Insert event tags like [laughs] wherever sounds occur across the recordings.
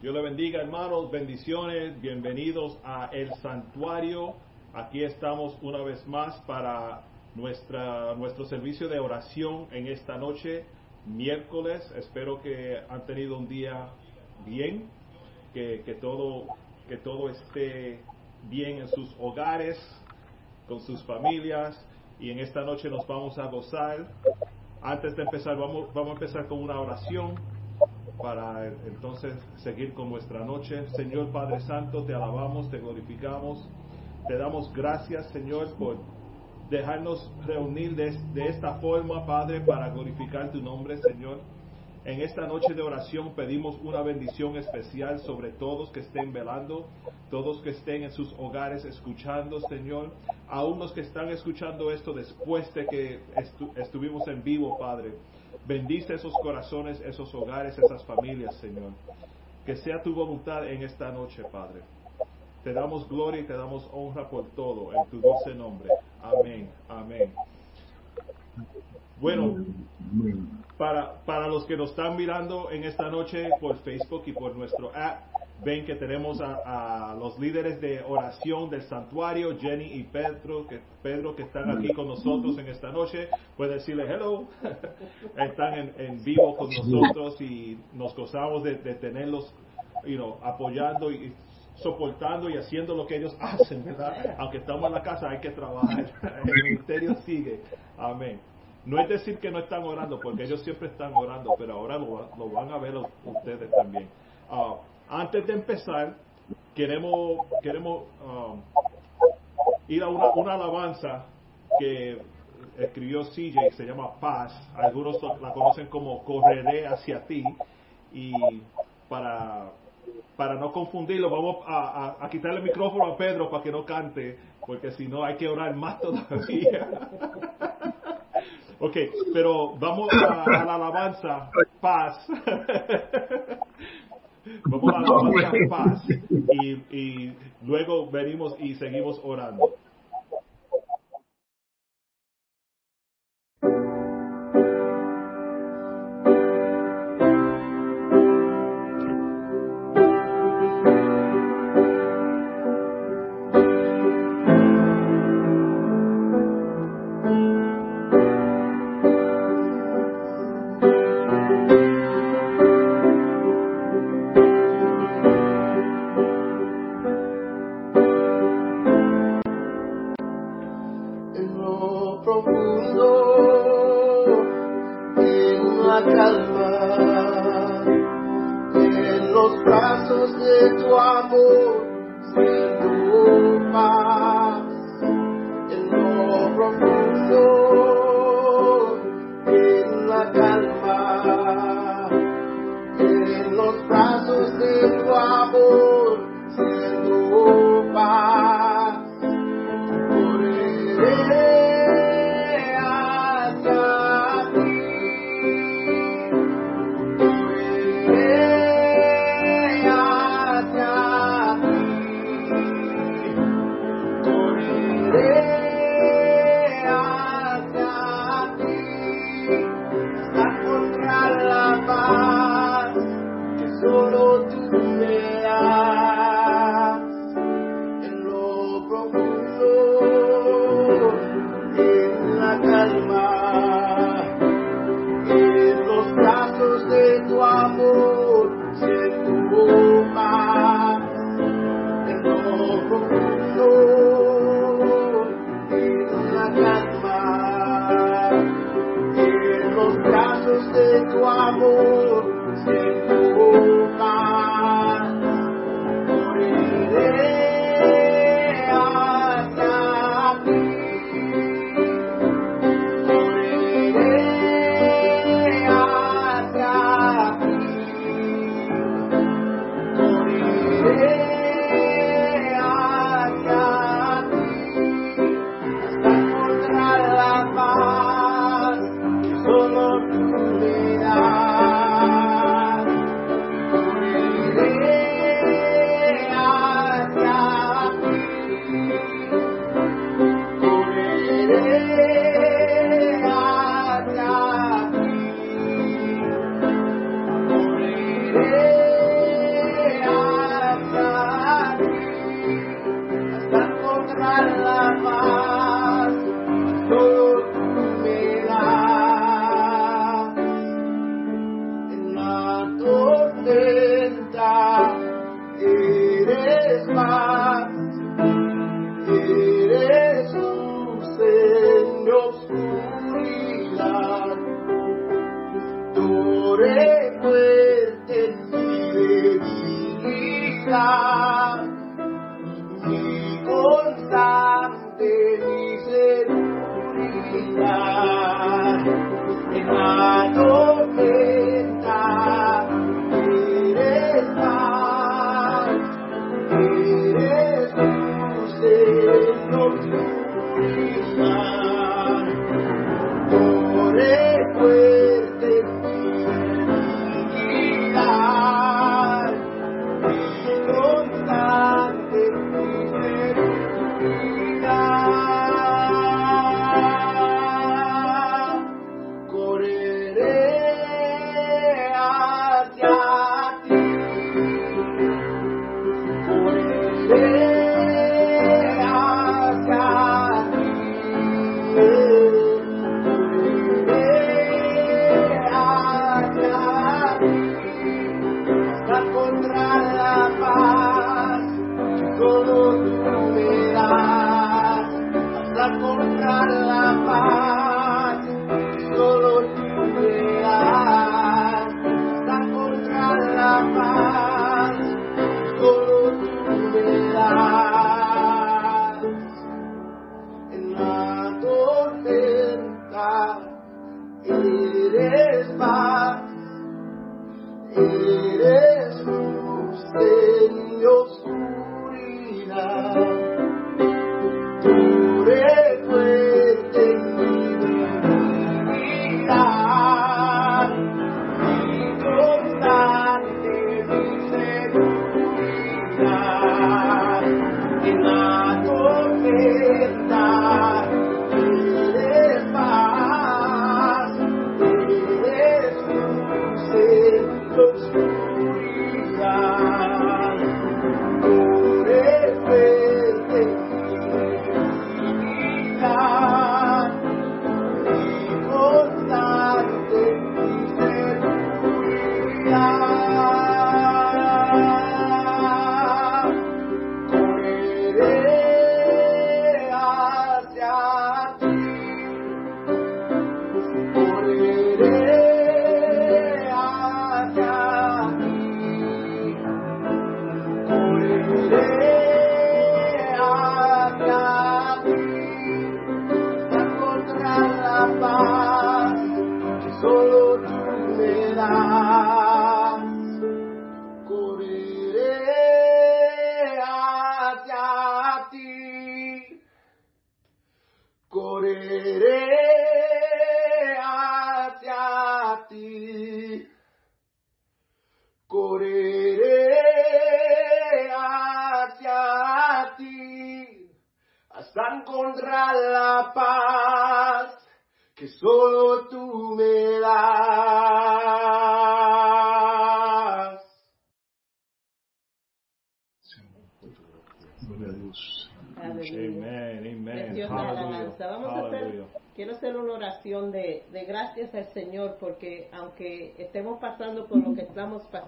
Dios le bendiga, hermanos, bendiciones, bienvenidos a El Santuario. Aquí estamos una vez más para nuestra, nuestro servicio de oración en esta noche, miércoles. Espero que han tenido un día bien, que, que todo, que todo esté bien en sus hogares, con sus familias. Y en esta noche nos vamos a gozar. Antes de empezar, vamos, vamos a empezar con una oración para entonces seguir con nuestra noche. Señor Padre Santo, te alabamos, te glorificamos, te damos gracias, Señor, por dejarnos reunir de, esta forma, Padre, para glorificar tu nombre, Señor. En esta noche de oración pedimos una bendición especial sobre todos que estén velando, todos que estén en sus hogares escuchando, Señor, aún los que están escuchando esto después de que estu estuvimos en vivo, Padre. Bendice esos corazones, esos hogares, esas familias, Señor. Que sea tu voluntad en esta noche, Padre. Te damos gloria y te damos honra por todo, en tu dulce nombre. Amén, amén. Bueno, para, para los que nos están mirando en esta noche por Facebook y por nuestro app, ven que tenemos a, los líderes de oración del santuario, Jenny y Pedro, que, Pedro, que están aquí con nosotros en esta noche. Puede decirle hello. [laughs] están en, en, vivo con nosotros y nos gozamos de, de tenerlos you know, apoyando y soportando y haciendo lo que ellos [laughs] hacen, ¿verdad? Aunque estamos en la casa, hay que trabajar. [laughs] El ministerio sigue. Amén. No es decir que no están orando, porque ellos siempre están orando, pero ahora lo, lo van a ver ustedes también. Uh, antes de empezar, queremos, queremos um, ir a una, una, alabanza que escribió CJ, se llama Paz. Algunos la conocen como Correré hacia ti. Y para, para no confundirlo, vamos a, a, quitarle el micrófono a Pedro para que no cante, porque si no hay que orar más todavía. [laughs] Ok, pero vamos a, a la alabanza, paz. [laughs] vamos a [laughs] la alabanza, paz. Y, y luego venimos y seguimos orando.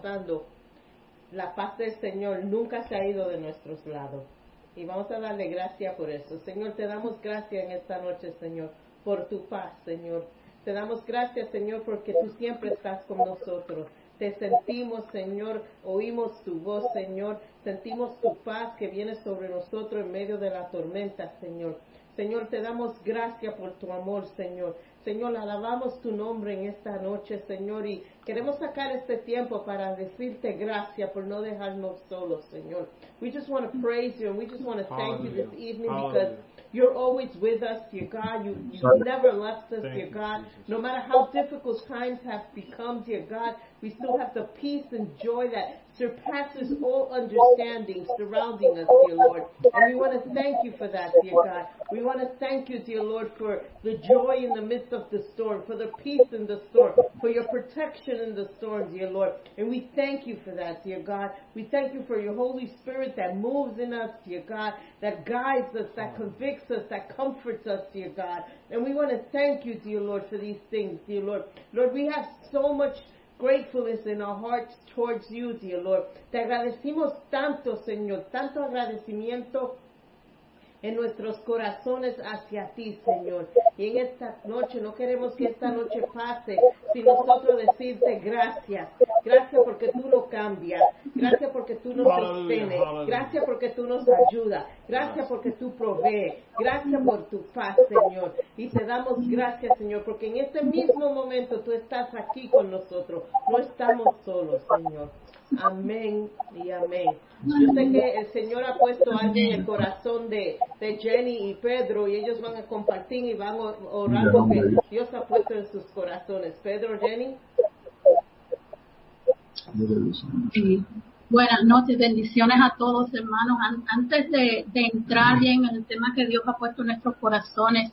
Pasando, la paz del Señor nunca se ha ido de nuestros lados. Y vamos a darle gracias por eso. Señor, te damos gracias en esta noche, Señor, por tu paz, Señor. Te damos gracias, Señor, porque tú siempre estás con nosotros. Te sentimos, Señor, oímos tu voz, Señor. Sentimos tu paz que viene sobre nosotros en medio de la tormenta, Señor. Señor, te damos gracias por tu amor, Señor. Señor, alabamos tu nombre en esta noche, Señor, y queremos sacar este tiempo para decirte gracias por no dejarnos solos, Señor. We just want to praise you and we just want to thank you this Hallelujah. evening because you're always with us, dear God. You, you never left us, Thank dear God. No matter how difficult times have become, dear God, we still have the peace and joy that surpasses all understanding surrounding us, dear Lord. And we want to thank you for that, dear God. We want to thank you, dear Lord, for the joy in the midst of the storm, for the peace in the storm, for your protection in the storm, dear Lord. And we thank you for that, dear God. We thank you for your Holy Spirit that moves in us, dear God, that guides us, that convicts us, that comforts us, dear God. And we want to thank you, dear Lord, for these things, dear Lord. Lord, we have so much gratefulness in our hearts towards you, dear Lord. Te agradecimos tanto, Señor, tanto agradecimiento en nuestros corazones hacia ti, Señor. Y en esta noche, no queremos que esta noche pase sin nosotros decirte gracias. Gracias porque tú lo cambias. Gracias porque tú nos sostienes. Gracias porque tú nos ayudas. Gracias porque tú provees. Gracias por tu paz, Señor. Y te damos gracias, Señor, porque en este mismo momento tú estás aquí con nosotros. No estamos solos, Señor. Amén y amén. Yo sé que el Señor ha puesto algo en el corazón de, de Jenny y Pedro y ellos van a compartir y van a orar lo que Dios ha puesto en sus corazones. Pedro, Jenny. Sí. Buenas noches, bendiciones a todos hermanos. Antes de, entrar bien en el tema que Dios ha puesto en nuestros corazones,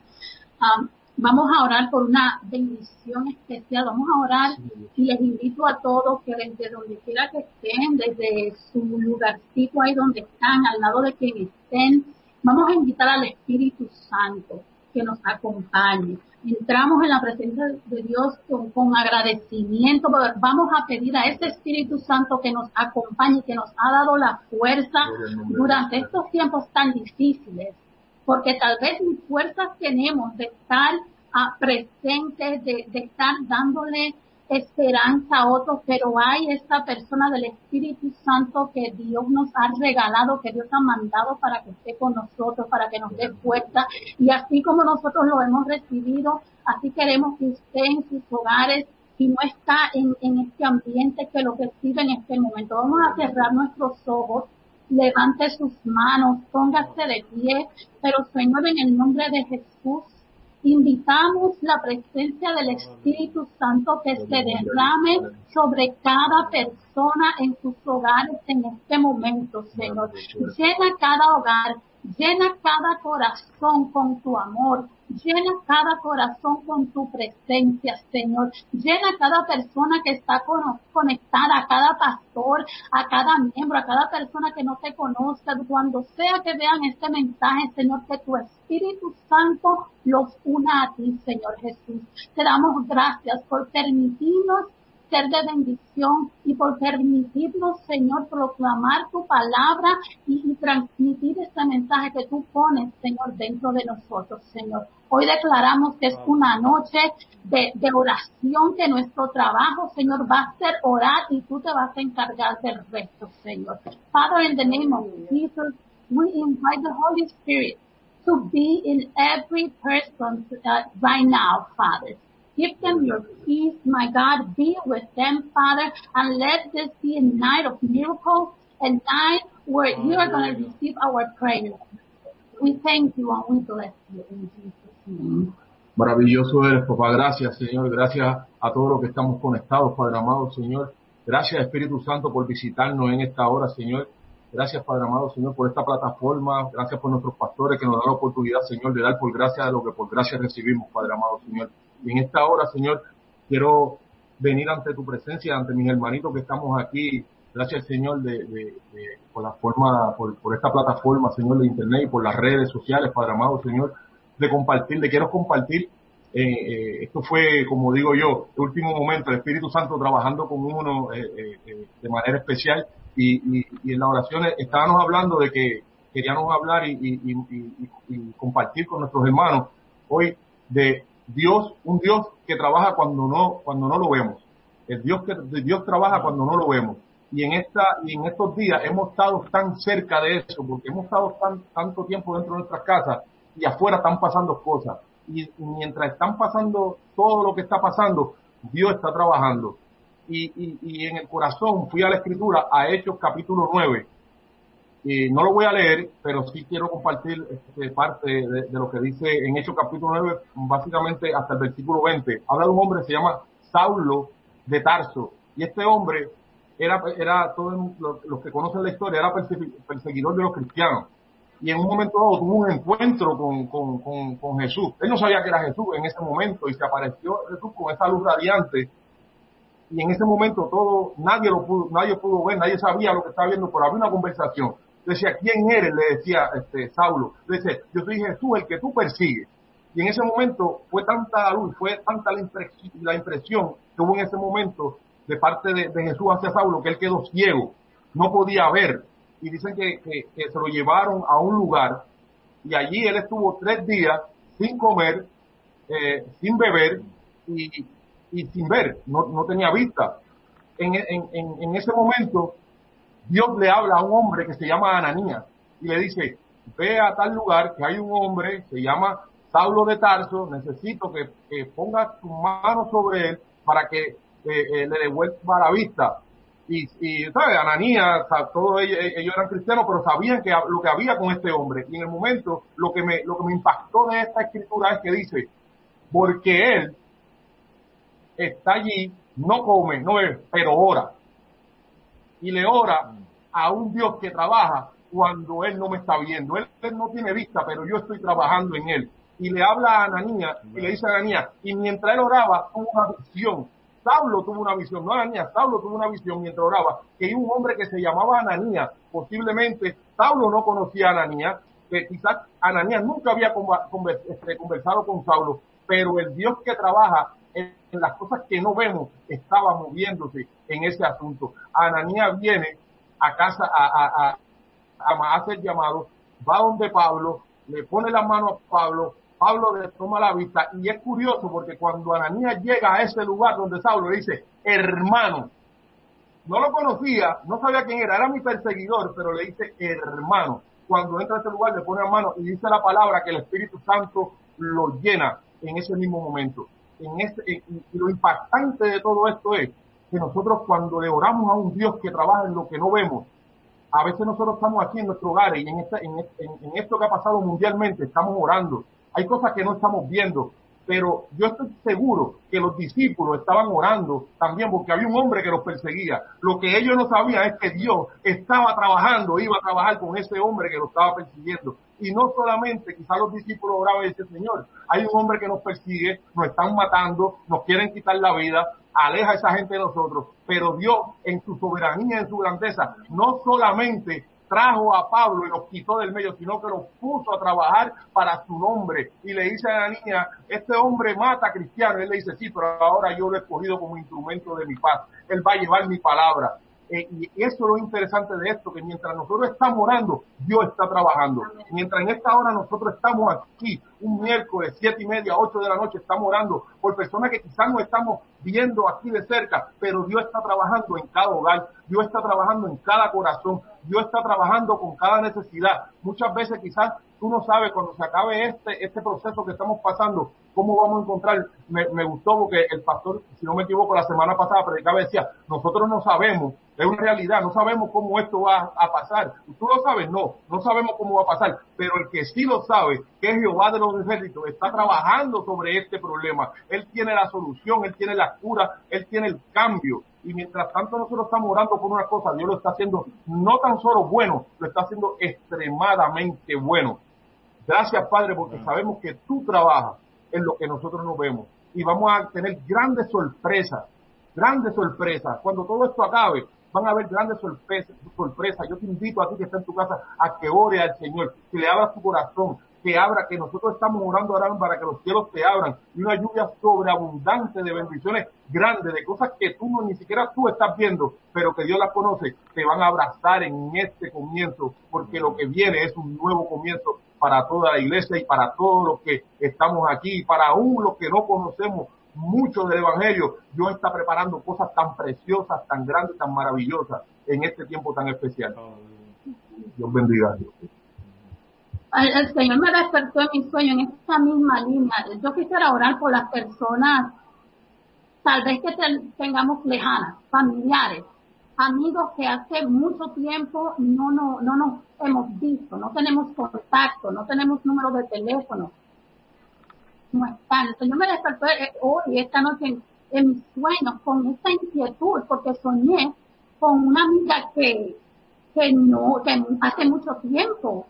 um, Vamos a orar por una bendición especial. Vamos a orar y les invito a todos que desde donde quiera que estén, desde su lugarcito ahí donde están, al lado de quien estén, vamos a invitar al Espíritu Santo que nos acompañe. Entramos en la presencia de Dios con, con agradecimiento. Vamos a pedir a ese Espíritu Santo que nos acompañe, que nos ha dado la fuerza durante estos tiempos tan difíciles porque tal vez ni fuerzas tenemos de estar ah, presentes, de, estar dándole esperanza a otros, pero hay esta persona del Espíritu Santo que Dios nos ha regalado, que Dios ha mandado para que esté con nosotros, para que nos dé fuerza. Y así como nosotros lo hemos recibido, así queremos que usted en sus hogares y no está en, en este ambiente que lo recibe en este momento. Vamos a cerrar nuestros ojos levante sus manos, póngase de pie, pero Señor, en el nombre de Jesús, invitamos la presencia del Espíritu Santo que se derrame sobre cada persona en sus hogares en este momento, Señor. Llena cada hogar, llena cada corazón con tu amor, Llena cada corazón con tu presencia, Señor. Llena cada persona que está conectada, a cada pastor, a cada miembro, a cada persona que no te conozca. Cuando sea que vean este mensaje, Señor, que tu Espíritu Santo los una a ti, Señor Jesús. Te damos gracias por permitirnos ser de bendición y por permitirnos, Señor, proclamar tu palabra y, transmitir este mensaje que tú pones, Señor, dentro de nosotros, Señor. Hoy declaramos que es una noche de, de, oración, que nuestro trabajo, Señor, va a ser orar y tú te vas a encargar del resto, Señor. Father, in the name of Jesus, we invite the Holy Spirit to be in every person uh, right now, Father. Give them your peace, my God. Be with them, Father, and let this be a night of miracles, a night where you are going to receive our prayer. We thank you and we bless you in Jesus' name. Maravilloso eres, papá. Gracias, Señor. Gracias a todos los que estamos conectados, Padre amado, Señor. Gracias, Espíritu Santo, por visitarnos en esta hora, Señor. Gracias, Padre amado, Señor, por esta plataforma. Gracias por nuestros pastores que nos dan la oportunidad, Señor, de dar por gracia de lo que por gracia recibimos, Padre amado, Señor. Y en esta hora, Señor, quiero venir ante tu presencia, ante mis hermanitos que estamos aquí. Gracias, Señor, de, por la forma, por, esta plataforma, Señor, de Internet y por las redes sociales, Padre amado, Señor, de compartir, de quiero compartir. Eh, eh, esto fue, como digo yo, el último momento, el Espíritu Santo trabajando con uno eh, de manera especial y, en las oraciones estábamos hablando de que queríamos hablar y, y compartir con nuestros hermanos hoy de Dios, un Dios que trabaja cuando no, cuando no lo vemos. El Dios que Dios trabaja cuando no lo vemos. Y en esta, y en estos días hemos estado tan cerca de eso, porque hemos estado tan, tanto tiempo dentro de nuestras casas y afuera están pasando cosas. Y mientras están pasando todo lo que está pasando, Dios está trabajando. Y, y, y en el corazón fui a la escritura, a Hechos capítulo 9, no lo voy a leer, pero sí quiero compartir este, parte de, lo que dice en Hechos capítulo 9, básicamente hasta el versículo 20. Habla de un hombre que se llama Saulo de Tarso. Y este hombre era, era todos los, que conocen la historia, era perseguidor de los cristianos. Y en un momento dado tuvo un encuentro con, con, con, Jesús. Él no sabía que era Jesús en ese momento y se apareció Jesús con esa luz radiante y en ese momento todo, nadie lo pudo, nadie pudo ver, nadie sabía lo que estaba viendo, pero había una conversación decía, ¿quién eres? Le decía este, Saulo. Le decía, yo soy Jesús, el que tú persigues. Y en ese momento fue tanta luz, fue tanta la impresión, que hubo en ese momento de parte de, Jesús hacia Saulo que él quedó ciego, no podía ver. Y dicen que, se lo llevaron a un lugar y allí él estuvo tres días sin comer, eh, sin beber y, y sin ver, no, no tenía vista. En, en, en ese momento, Dios le habla a un hombre que se llama Ananías y le dice, ve a tal lugar que hay un hombre, se llama Saulo de Tarso, necesito que, que pongas tu mano sobre él para que eh, eh, le devuelva la vista. Y, y ¿sabes? Ananías, todos ellos, ellos, eran cristianos, pero sabían que lo que había con este hombre. Y en el momento, lo que me, lo que me impactó de esta escritura es que dice, porque él está allí, no come, no bebe, pero ora. Y le ora a un Dios que trabaja cuando él no me está viendo. Él, él, no tiene vista, pero yo estoy trabajando en él. Y le habla a Ananías y le dice a Ananías, y mientras él oraba, tuvo una visión. Saulo tuvo una visión, no Ananías, Saulo tuvo una visión mientras oraba, que hay un hombre que se llamaba Ananías. Posiblemente Saulo no conocía a Ananías, que quizás Ananías nunca había este, conversado con Saulo, pero el Dios que trabaja en las cosas que no vemos estaba moviéndose en ese asunto. Ananías viene a casa a, a, a llamado, va donde Pablo, le pone la mano a Pablo, Pablo le toma la vista y es curioso porque cuando Ananías llega a ese lugar donde Saulo le dice, hermano, no lo conocía, no sabía quién era, era mi perseguidor, pero le dice hermano. Cuando entra a ese lugar le pone la mano y dice la palabra que el Espíritu Santo lo llena en ese mismo momento. En este, y lo impactante de todo esto es que nosotros cuando le oramos a un Dios que trabaja en lo que no vemos, a veces nosotros estamos aquí en nuestro hogar y en, esta, en, en, en, esto que ha pasado mundialmente estamos orando. Hay cosas que no estamos viendo, pero yo estoy seguro que los discípulos estaban orando también porque había un hombre que los perseguía. Lo que ellos no sabían es que Dios estaba trabajando, iba a trabajar con ese hombre que los estaba persiguiendo. Y no solamente, quizás los discípulos oraban y decían, Señor, hay un hombre que nos persigue, nos están matando, nos quieren quitar la vida, aleja a esa gente de nosotros. Pero Dios, en su soberanía, en su grandeza, no solamente trajo a Pablo y los quitó del medio, sino que los puso a trabajar para su nombre. Y le dice a la niña, este hombre mata a cristianos. Él le dice, sí, pero ahora yo lo he escogido como instrumento de mi paz. Él va a llevar mi palabra. Eh, y eso es lo interesante de esto, que mientras nosotros estamos orando, Dios está trabajando. Mientras en esta hora nosotros estamos aquí, un miércoles, siete y media, ocho de la noche, estamos orando por personas que quizás no estamos viendo aquí de cerca, pero Dios está trabajando en cada hogar, Dios está trabajando en cada corazón, Dios está trabajando con cada necesidad. Muchas veces quizás tú no sabes cuando se acabe este, este proceso que estamos pasando, cómo vamos a encontrar. Me, gustó porque el pastor, si no me equivoco, la semana pasada predicaba decía, nosotros no sabemos, es una realidad, no sabemos cómo esto va a pasar. ¿Tú lo sabes? No, no sabemos cómo va a pasar, pero el que sí lo sabe, que es Jehová de los ejércitos, está trabajando sobre este problema. Él tiene la solución, él tiene la cura, él tiene el cambio. Y mientras tanto nosotros estamos orando por una cosa, Dios lo está haciendo no tan solo bueno, lo está haciendo extremadamente bueno. Gracias, Padre, porque sabemos que tú trabajas en lo que nosotros no vemos. Y vamos a tener grandes sorpresas, grandes sorpresas. Cuando todo esto acabe, van a haber grandes sorpresas. sorpresas. Yo te invito a ti que está en tu casa a que ore al Señor, que le abra tu corazón, que abra, que nosotros estamos orando ahora para que los cielos te abran y una lluvia sobreabundante de bendiciones grandes, de cosas que tú no, ni siquiera tú estás viendo, pero que Dios las conoce, te van a abrazar en este comienzo, porque lo que viene es un nuevo comienzo para toda la iglesia y para todos los que estamos aquí, para aún los que no conocemos mucho del Evangelio, Dios está preparando cosas tan preciosas, tan grandes, tan maravillosas en este tiempo tan especial. Dios bendiga. El, el Señor me despertó en mi sueño en esta misma línea. Yo quisiera orar por las personas, tal vez que te, tengamos lejanas, familiares, amigos que hace mucho tiempo no, no, no nos hemos visto, no tenemos contacto, no tenemos número de teléfono. No están. El Señor me despertó hoy, esta noche, en, mis sueños, con esta inquietud, porque soñé con una amiga que, que no, hace mucho tiempo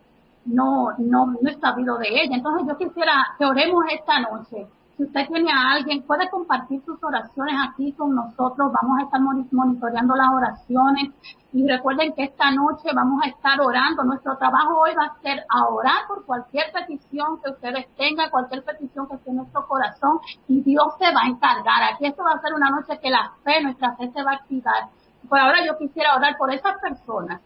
no, no, no he sabido de ella. Entonces yo quisiera que oremos esta noche. Si usted tiene a alguien, puede compartir sus oraciones aquí con nosotros. Vamos a estar monitoreando las oraciones. Y recuerden que esta noche vamos a estar orando. Nuestro trabajo hoy va a ser a orar por cualquier petición que ustedes tengan, cualquier petición que esté en nuestro corazón. Y Dios se va a encargar. Aquí esto va a ser una noche que la fe, nuestra fe se va a activar. Por ahora yo quisiera orar por esas personas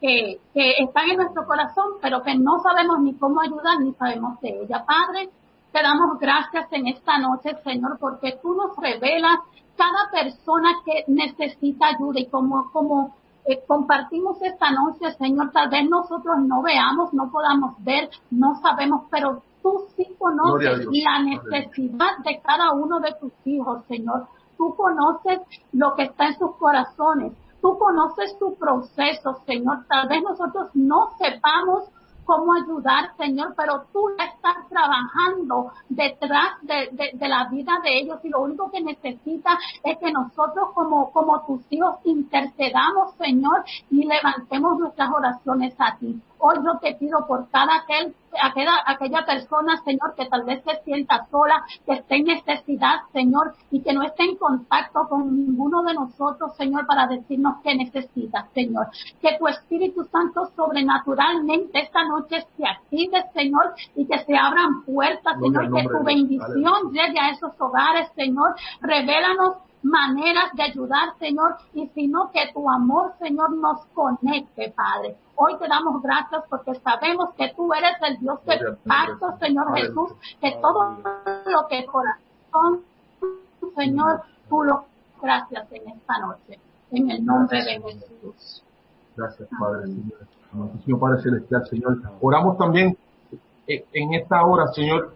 que, que están en nuestro corazón, pero que no sabemos ni cómo ayudar ni sabemos de ella. Padre, te damos gracias en esta noche, Señor, porque tú nos revelas cada persona que necesita ayuda y como, como eh, compartimos esta noche, Señor, tal vez nosotros no veamos, no podamos ver, no sabemos, pero tú sí conoces la necesidad de cada uno de tus hijos, Señor. Tú conoces lo que está en sus corazones. Tú conoces tu proceso, Señor. Tal vez nosotros no sepamos cómo ayudar, Señor, pero tú estás trabajando detrás de, la vida de ellos y lo único que necesitas es que nosotros como, como tus hijos intercedamos, Señor, y levantemos nuestras oraciones a ti. Hoy yo te pido por cada aquel, aquella, aquella persona, Señor, que tal vez se sienta sola, que esté en necesidad, Señor, y que no esté en contacto con ninguno de nosotros, Señor, para decirnos qué necesita, Señor. Que tu Espíritu Santo sobrenaturalmente esta noche se active, Señor, y que se abran puertas, Señor, que tu bendición llegue a esos hogares, Señor. Revélanos maneras de ayudar, Señor, y sino que tu amor, Señor, nos conecte, Padre. Hoy te damos gracias porque sabemos que tú eres el Dios del pacto, Señor Jesús, que todo lo que corazón, Señor, tú lo gracias en esta noche. En el nombre de Jesús. Gracias, Padre, Señor. Señor Padre Celestial, Señor. Oramos también en esta hora, Señor,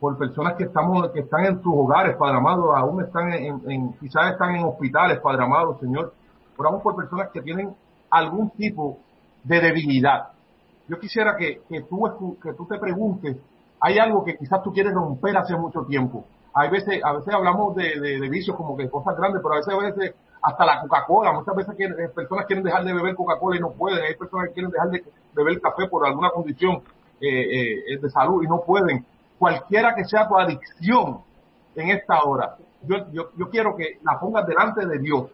por personas que estamos, que están en sus hogares, Padre amado, aún están en, quizás están en hospitales, Padre amado, Señor. Oramos por personas que tienen algún tipo de debilidad. Yo quisiera que, que, tú, que tú te preguntes, hay algo que quizás tú quieres romper hace mucho tiempo. Hay veces, a veces hablamos de, de, vicios como que cosas grandes, pero a veces, a veces hasta la Coca-Cola, muchas veces eh, personas quieren dejar de beber Coca-Cola y no pueden, hay personas que quieren dejar de beber café por alguna condición eh, eh, de salud y no pueden cualquiera que sea tu adicción en esta hora. Yo, yo, yo quiero que la pongas delante de Dios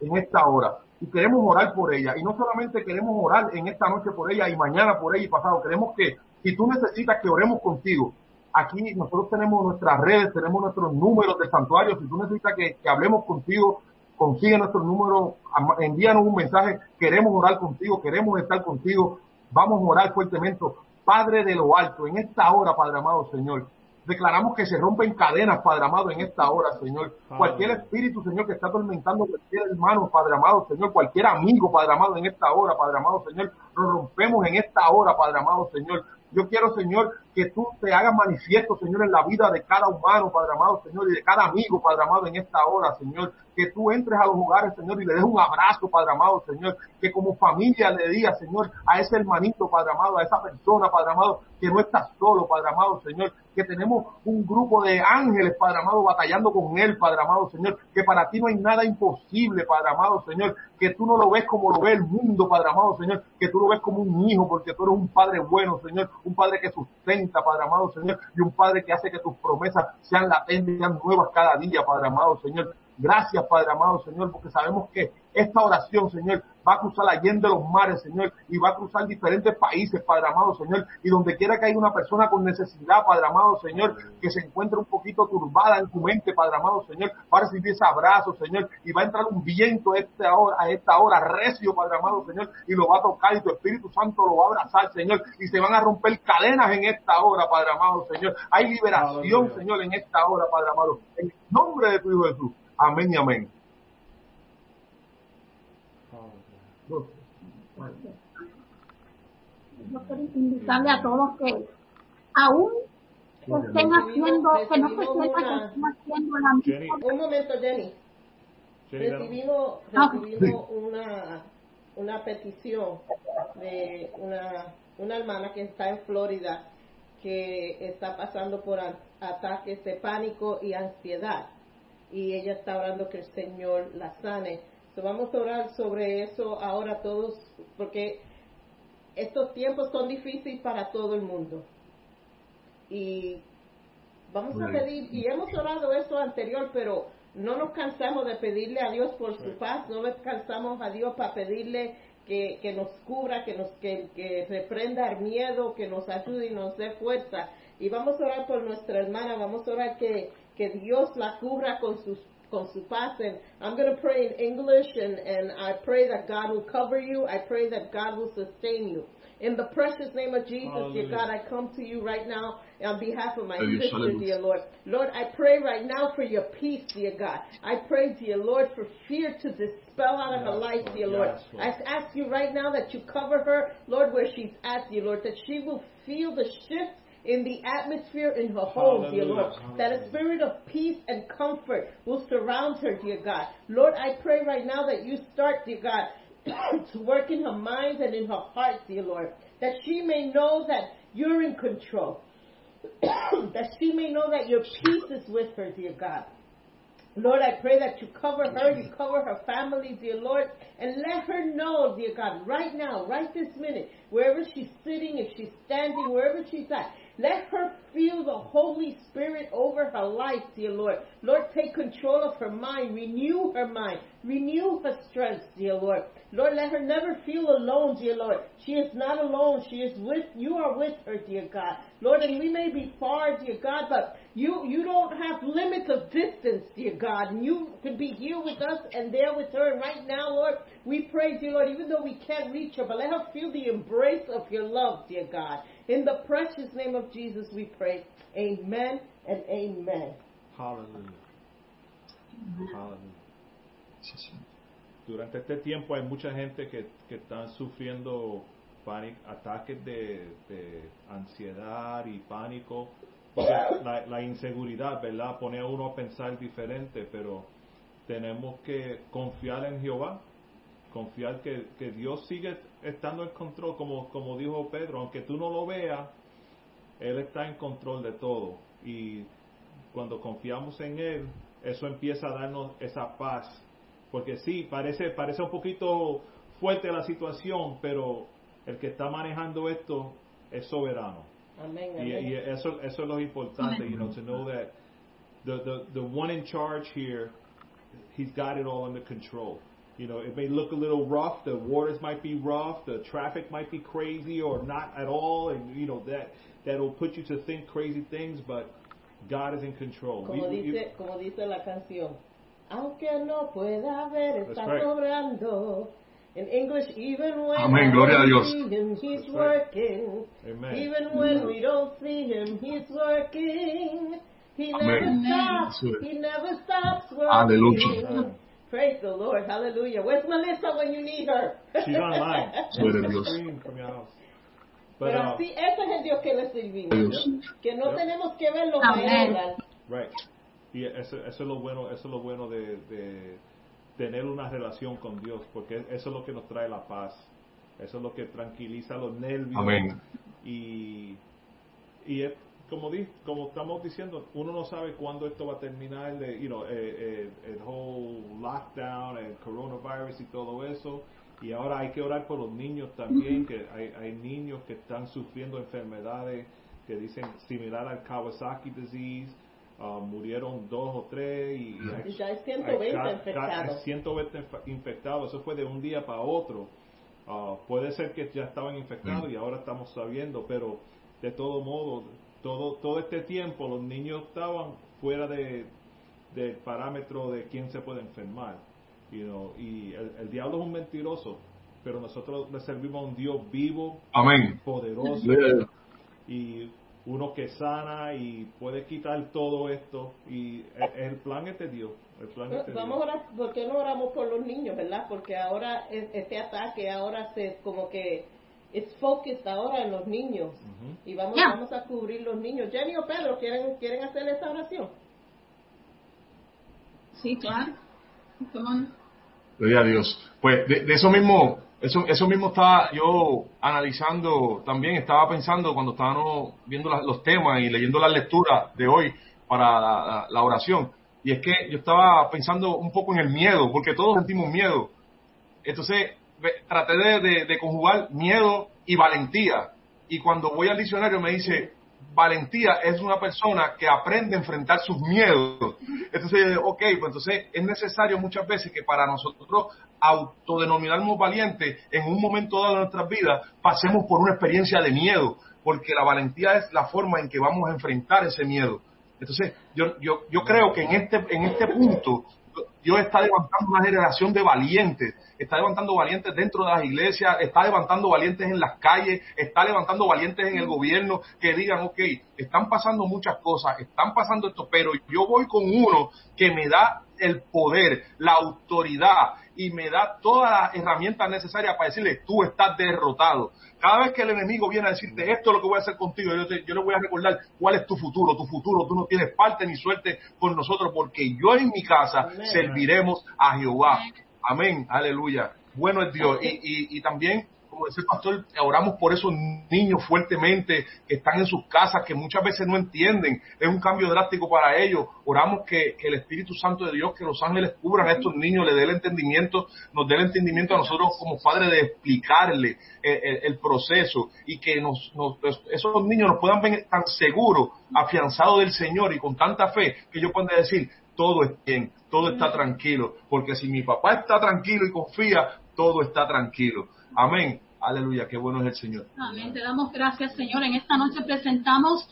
en esta hora. Y queremos orar por ella. Y no solamente queremos orar en esta noche por ella y mañana por ella y pasado. Queremos que, si tú necesitas que oremos contigo, aquí nosotros tenemos nuestras redes, tenemos nuestros números de santuario. Si tú necesitas que, que hablemos contigo, consigue nuestro número, envíanos un mensaje. Queremos orar contigo, queremos estar contigo. Vamos a orar fuertemente. Padre de lo alto, en esta hora, Padre amado Señor. Declaramos que se rompen cadenas, Padre amado, en esta hora, Señor. Cualquier espíritu, Señor, que está atormentando cualquier hermano, Padre amado, Señor, cualquier amigo, Padre amado, en esta hora, Padre amado, Señor, lo rompemos en esta hora, Padre amado, Señor. Yo quiero, Señor, que tú te hagas manifiesto, Señor, en la vida de cada humano, Padre amado, Señor, y de cada amigo, Padre amado, en esta hora, Señor. Que tú entres a los hogares, Señor, y le des un abrazo, Padre amado, Señor. Que como familia le digas, Señor, a ese hermanito, Padre amado, a esa persona, Padre amado, que no está solo, Padre amado, Señor. Que tenemos un grupo de ángeles, Padre amado, batallando con él, Padre amado, Señor. Que para ti no hay nada imposible, Padre amado, Señor. Que tú no lo ves como lo ve el mundo, Padre amado, Señor. Que tú lo ves como un hijo, porque tú eres un Padre bueno, Señor. Un Padre que sustenta, Padre amado, Señor. Y un Padre que hace que tus promesas sean latentes, sean nuevas cada día, Padre amado, Señor. Gracias, Padre amado, Señor, porque sabemos que esta oración, Señor, va a cruzar allende los mares, Señor, y va a cruzar diferentes países, Padre amado, Señor, y donde quiera que haya una persona con necesidad, Padre amado, Señor, que se encuentre un poquito turbada en su mente, Padre amado, Señor, va a recibir ese abrazo, Señor, y va a entrar un viento a esta hora, a esta hora recio, Padre amado, Señor, y lo va a tocar y tu Espíritu Santo lo va a abrazar, Señor, y se van a romper cadenas en esta hora, Padre amado, Señor. Hay liberación, Señor, en esta hora, Padre amado, en nombre de tu Hijo Jesús. Amén y amén. Yo quiero invitarle a todos que aún estén haciendo, que no se sientan que estén haciendo la misma. Un momento, Jenny. Recibimos, recibimos una, una petición de una, una hermana que está en Florida que está pasando por ataques de pánico y ansiedad y ella está orando que el Señor la sane. vamos a orar sobre eso ahora todos, porque estos tiempos son difíciles para todo el mundo. Y vamos a pedir, y hemos orado eso anterior, pero no nos cansamos de pedirle a Dios por su paz, no nos cansamos a Dios para pedirle que, que nos cubra, que nos que, que reprenda el miedo, que nos ayude y nos dé fuerza. Y vamos a orar por nuestra hermana, vamos a orar que, que Dios la cubra con, sus, con su paz. And I'm going to pray in English, and, and I pray that God will cover you. I pray that God will sustain you. In the precious name of Jesus, dear God, I come to you right now on behalf of my Hallelujah. sister, Hallelujah. dear Lord. Lord, I pray right now for your peace, dear God. I pray, dear Lord, for fear to dispel out of her life, Lord. dear Lord. Yes, Lord. I ask you right now that you cover her, Lord, where she's at, dear Lord, that she will feel the shift in the atmosphere in her home, dear Lord. That a spirit of peace and comfort will surround her, dear God. Lord, I pray right now that you start, dear God, [coughs] to work in her mind and in her heart, dear Lord. That she may know that you're in control. [coughs] that she may know that your peace is with her, dear God. Lord, I pray that you cover her, you cover her family, dear Lord, and let her know, dear God, right now, right this minute, wherever she's sitting, if she's standing, wherever she's at, let her feel the Holy Spirit over her life, dear Lord. Lord, take control of her mind, renew her mind, renew her strength, dear Lord. Lord, let her never feel alone, dear Lord. She is not alone. She is with, you are with her, dear God. Lord, and we may be far, dear God, but you, you don't have limits of distance, dear God. And you can be here with us and there with her. And right now, Lord, we pray, dear Lord, even though we can't reach her, but let her feel the embrace of your love, dear God. In the precious name of Jesus, we pray. Amen and amen. Hallelujah. Hallelujah. Durante este tiempo hay mucha gente que, que están sufriendo pánico, ataques de, de ansiedad y pánico. La, la inseguridad, ¿verdad? Pone a uno a pensar diferente, pero tenemos que confiar en Jehová, confiar que, que Dios sigue estando en control, como, como dijo Pedro, aunque tú no lo veas, Él está en control de todo. Y cuando confiamos en Él, eso empieza a darnos esa paz. Porque sí, parece, parece un poquito fuerte la situación, pero el que está manejando esto es soberano. Amén. Y, amén. y eso, eso es lo importante, you know, to know that the, the, the one in charge here, he's got it all under control. You know, it may look a little rough, the waters might be rough, the traffic might be crazy or not at all, and you know, that, that'll put you to think crazy things, but God is in control. Como We- we- dice, como dice la canción, aunque no pueda ver, está That's right. sobrando. In English, even when Amén, we gloria a don't Dios. see him, he's That's right. working. Amen. Even when we don't see him, he's working. He never Amén. stops. Eso es. He never stops working. Aleluya. Praise the Lord. Hallelujah. Where's Melissa when you need her? She's online. Gloria [laughs] a Dios. Pero uh, así, ese es el Dios que le servimos. Que no Yep. tenemos que Amén. para orar. Right. Y eso, eso es lo bueno, eso es lo bueno de, de tener una relación con Dios, porque eso es lo que nos trae la paz. Eso es lo que tranquiliza los nervios. Amén. Y, y como di, como estamos diciendo, uno no sabe cuándo esto va a terminar, de, you know, eh, eh, el whole lockdown, el coronavirus y todo eso. Y ahora hay que orar por los niños también, que hay, hay niños que están sufriendo enfermedades que dicen similar al Kawasaki disease. Uh, murieron dos o tres y, y ya hay 120 ca- ca- infectados. hay 120 inf- infectados. Eso fue de un día para otro. Ah, puede ser que ya estaban infectados Mm. y ahora estamos sabiendo, pero de todo modo, todo, todo este tiempo los niños estaban fuera de, del parámetro de quién se puede enfermar. You know, y el, el diablo es un mentiroso, pero nosotros le servimos a un Dios vivo, Amén. poderoso y uno que sana y puede quitar todo esto. Y el, el plan es de Dios. El plan es de Vamos a Dios. orar, ¿por qué no oramos por los niños, verdad? Porque ahora es- este ataque ahora se como que es focused ahora en los niños Ujú. y vamos Ya. vamos a cubrir los niños. Jenny o Pedro, ¿quieren quieren hacer esa oración? Sí, claro. Gloria a Dios. Pues de, de eso mismo, eso, eso mismo estaba yo analizando también, estaba pensando cuando estábamos viendo la- los temas y leyendo las lecturas de hoy para la, la- la oración. Y es que yo estaba pensando un poco en el miedo, porque todos sentimos miedo. Entonces traté de, de- conjugar miedo y valentía. Y cuando voy al diccionario me dice, valentía es una persona que aprende a enfrentar sus miedos. Entonces, ok, pues entonces es necesario muchas veces que para nosotros autodenominarnos valientes en un momento dado de nuestras vidas pasemos por una experiencia de miedo, porque la valentía es la forma en que vamos a enfrentar ese miedo. Entonces, yo, yo, yo creo que en este, en este punto Dios está levantando una generación de valientes, está levantando valientes dentro de las iglesias, está levantando valientes en las calles, está levantando valientes en el gobierno que digan, ok, están pasando muchas cosas, están pasando esto, pero yo voy con uno que me da el poder, la autoridad y me da todas las herramientas necesarias para decirle, tú estás derrotado. Cada vez que el enemigo viene a decirte, esto es lo que voy a hacer contigo, yo, yo le voy a recordar cuál es tu futuro, tu futuro, tú no tienes parte ni suerte con nosotros, porque yo en mi casa serviremos a Jehová. Amén, aleluya. Bueno es Dios. Y, y, y también como decía el pastor, oramos por esos niños fuertemente que están en sus casas, que muchas veces no entienden. Es un cambio drástico para ellos. Oramos que, el Espíritu Santo de Dios, que los ángeles cubran a estos niños, le dé el entendimiento, nos dé el entendimiento a nosotros como padres de explicarle el, proceso y que nos, pues, esos niños nos puedan ver tan seguros, afianzados del Señor y con tanta fe que ellos puedan decir, todo es bien, todo está tranquilo, porque si mi papá está tranquilo y confía, todo está tranquilo. Amén. Aleluya, qué bueno es el Señor. Amén. Te damos gracias, Señor. En esta noche presentamos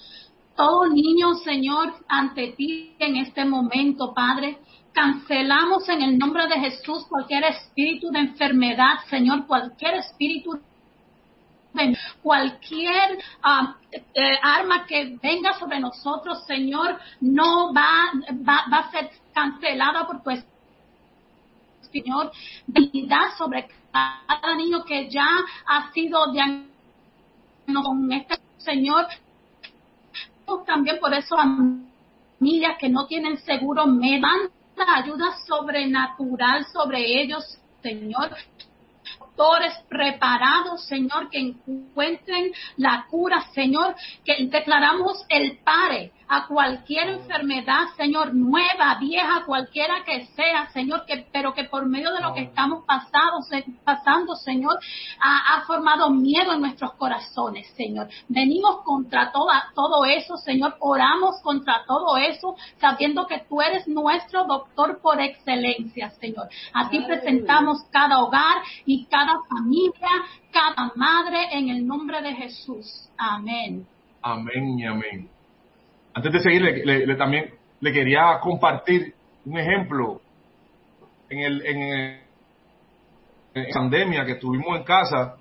todo niño, Señor, ante ti en este momento, Padre. Cancelamos en el nombre de Jesús cualquier espíritu de enfermedad, Señor, cualquier espíritu cualquier eh, arma que venga sobre nosotros, Señor, no va a ser cancelada por tu Señor, vida sobre cada niño que ya ha sido diagnosticado con este Señor. También por eso familias que no tienen seguro me dan ayuda sobrenatural sobre ellos, Señor doctores preparados, Señor, que encuentren la cura, Señor, que declaramos el pare a cualquier enfermedad, Señor, nueva, vieja, cualquiera que sea, Señor, que, pero que por medio de lo que estamos pasado, pasando, Señor, ha, ha, formado miedo en nuestros corazones, Señor. Venimos contra toda, todo eso, Señor, oramos contra todo eso, sabiendo que tú eres nuestro doctor por excelencia, Señor. A ti presentamos cada hogar y cada familia, cada madre, en el nombre de Jesús. Amén. Amén y amén. Antes de seguir, le, también le quería compartir un ejemplo en el en, la pandemia que estuvimos en casa,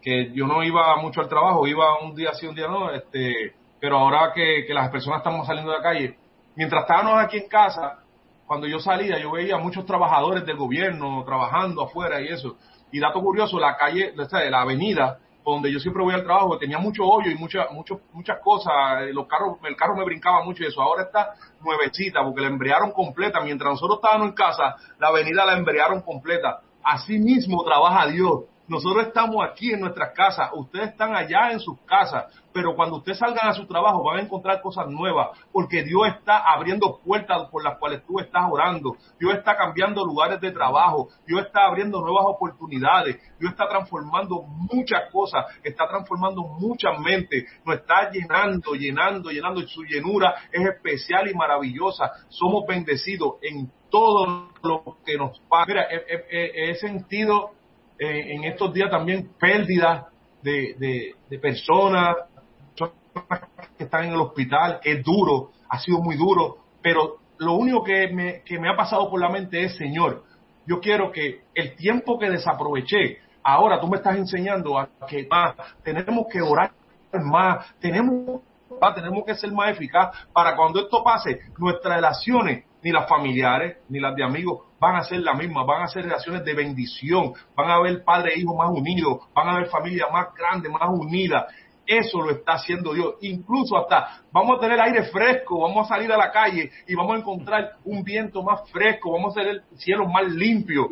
que yo no iba mucho al trabajo, iba un día sí, un día no, este, pero ahora que, las personas estamos saliendo de la calle, mientras estábamos aquí en casa, cuando yo salía, yo veía muchos trabajadores del gobierno trabajando afuera y eso. Y dato curioso, la calle, la avenida donde yo siempre voy al trabajo, tenía mucho hoyo y muchas mucho, muchas cosas, eh, los carros, el carro me brincaba mucho y eso, ahora está nuevecita porque la embrearon completa, mientras nosotros estábamos en casa, la avenida la embrearon completa. Así mismo trabaja Dios. Nosotros estamos aquí en nuestras casas, ustedes están allá en sus casas, pero cuando ustedes salgan a su trabajo van a encontrar cosas nuevas, porque Dios está abriendo puertas por las cuales tú estás orando, Dios está cambiando lugares de trabajo, Dios está abriendo nuevas oportunidades, Dios está transformando muchas cosas, está transformando muchas mentes, nos está llenando, llenando, llenando, y su llenura es especial y maravillosa, somos bendecidos en todo lo que nos pasa. Mira, he sentido eh, en estos días también pérdidas de, de, personas que están en el hospital, es duro, ha sido muy duro, pero lo único que me, que me ha pasado por la mente es, Señor, yo quiero que el tiempo que desaproveché, ahora tú me estás enseñando a que más, tenemos que orar más, tenemos, tenemos que ser más eficaz para cuando esto pase, nuestras relaciones, ni las familiares, ni las de amigos, van a ser las mismas, van a ser relaciones de bendición, van a haber padre e hijo más unidos, van a haber familias más grandes, más unidas. Eso lo está haciendo Dios. Incluso hasta vamos a tener aire fresco, vamos a salir a la calle y vamos a encontrar un viento más fresco, vamos a tener el cielo más limpio.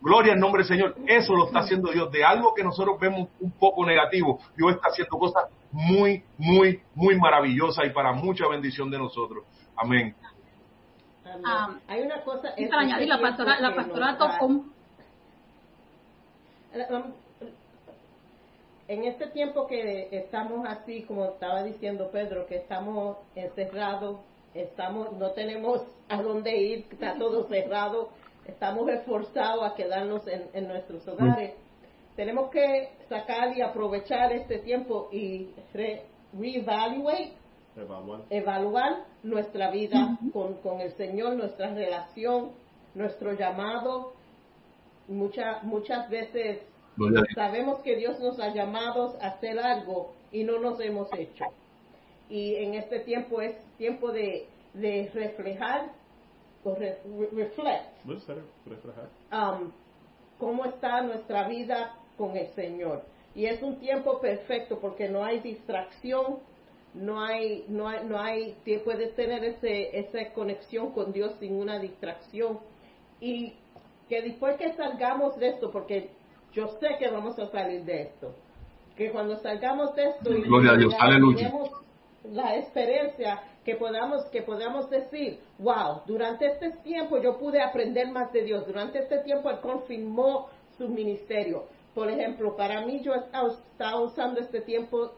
Gloria al nombre del Señor. Eso lo está haciendo Dios. De algo que nosotros vemos un poco negativo, Dios está haciendo cosas muy, muy, muy maravillosas y para mucha bendición de nosotros. Amén. Ah, hay una cosa. para añadir, la pastora, la pastora tocó. En este tiempo que estamos así, como estaba diciendo Pedro, que estamos encerrados, estamos, no tenemos a dónde ir, está todo [laughs] cerrado, estamos esforzados a quedarnos en, nuestros hogares. Tenemos que sacar y aprovechar este tiempo y re, reevaluate evaluar, nuestra vida con, con, el Señor, nuestra relación nuestro llamado. Muchas muchas veces sabemos que Dios nos ha llamado a hacer algo y no nos hemos hecho. Y en este tiempo es tiempo de, de reflejar, o re- re- reflect, um, cómo está nuestra vida con el Señor. Y es un tiempo perfecto porque no hay distracción, no hay, no hay, no hay, puedes tener ese, esa conexión con Dios sin una distracción. Y que después que salgamos de esto, porque yo sé que vamos a salir de esto, que cuando salgamos de esto y Gloria a Dios, ya aleluya. tenemos la experiencia que podamos que podamos decir, wow, durante este tiempo yo pude aprender más de Dios, durante este tiempo él confirmó su ministerio. Por ejemplo, para mí yo he estado usando este tiempo,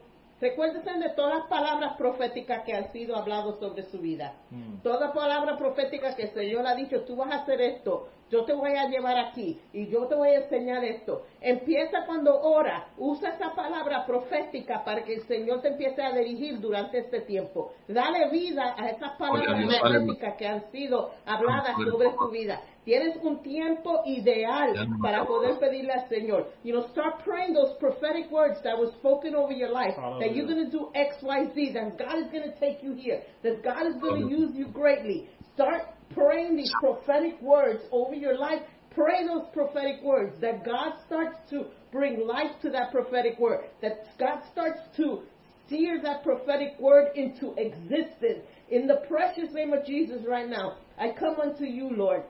recuérdense de todas las palabras proféticas que han sido habladas sobre su vida. Mm. Toda palabra profética que el Señor ha dicho, tú vas a hacer esto, yo te voy a llevar aquí y yo te voy a enseñar esto. Empieza cuando ora, usa esa palabra profética para que el Señor te empiece a dirigir durante este tiempo. Dale vida a esas palabras Dios, proféticas que han sido habladas sobre tu vida. Tienes un tiempo ideal para poder pedirle al Señor. You know, start praying those prophetic words that were spoken over your life. That you're going to do X, Y, Z. That God is going to take you here. That God is going to use you greatly. Start praying these prophetic words over your life. Pray those prophetic words. That God starts to bring life to that prophetic word. That God starts to steer that prophetic word into existence. In the precious name of Jesus right now, I come unto you, Lord.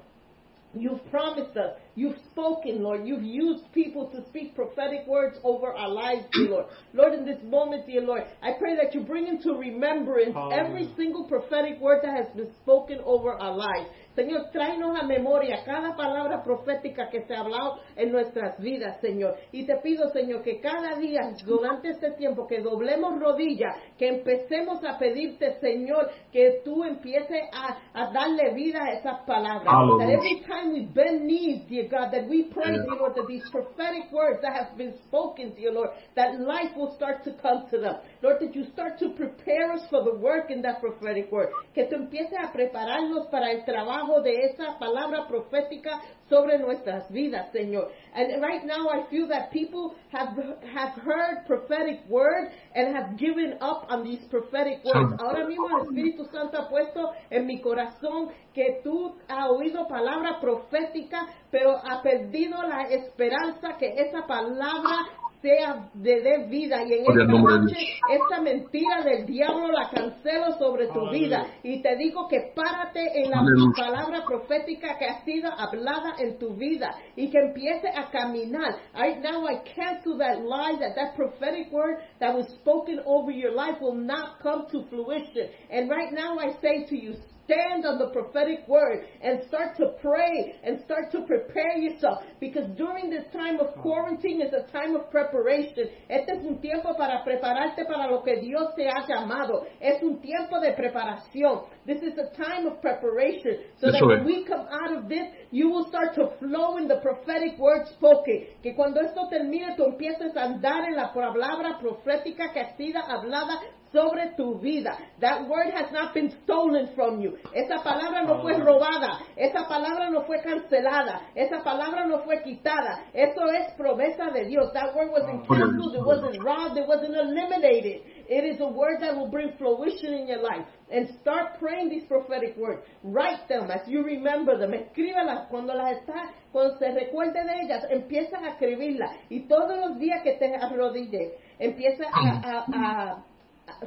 You've promised us. You've spoken, Lord. You've used people to speak prophetic words over our lives, dear Lord. [clears throat] Lord, in this moment, dear Lord, I pray that you bring into remembrance every single prophetic word that has been spoken over our lives. Señor, tráenos a memoria cada palabra profética que se ha hablado en nuestras vidas, Señor. Y te pido, Señor, que cada día, durante este tiempo, que doblemos rodillas, que empecemos a pedirte, Señor, que tú empieces a, a darle vida a esas palabras. That every time we bend knees, dear God, that we pray, dear Lord, that these prophetic words that have been spoken, dear Lord, that life will start to come to them. Lord, that you start to prepare us for the work in that prophetic word. Que tú empieces a prepararnos para el trabajo de esa palabra profética sobre nuestras vidas, Señor. And right now I feel that people have, have heard prophetic word and have given up on these prophetic words. Ahora mismo el Espíritu Santo ha puesto en mi corazón que tú has oído palabra profética, pero ha perdido la esperanza que esa palabra sea de, de vida y en esta noche esta mentira del diablo la cancelo sobre tu Aleluya. vida y te digo que párate en la Aleluya. palabra profética que ha sido hablada en tu vida y que empiece a caminar. Right now I cancel that lie that that prophetic word that was spoken over your life will not come to fruition. And right now I say to you, stand on the prophetic word and start to pray and start to prepare yourself because during this time of quarantine is a time of preparation. Este es un tiempo para prepararte para lo que Dios te ha llamado. Es un tiempo de preparación. This is a time of preparation so that Eso when we come out of this, you will start to flow in the prophetic word spoken. Que cuando esto termine, tú empieces a andar en la palabra profética que ha sido hablada sobre tu vida. That word has not been stolen from you. Esa palabra no fue robada. Esa palabra no fue cancelada. Esa palabra no fue quitada. Eso es promesa de Dios. That word wasn't canceled. It wasn't robbed. It wasn't eliminated. It is a word that will bring fruition in your life. And start praying these prophetic words. Write them as you remember them. Escríbelas cuando las está, cuando se recuerde de ellas, empieza a escribirlas. Y todos los días que te arrodilles, empieza a, a, a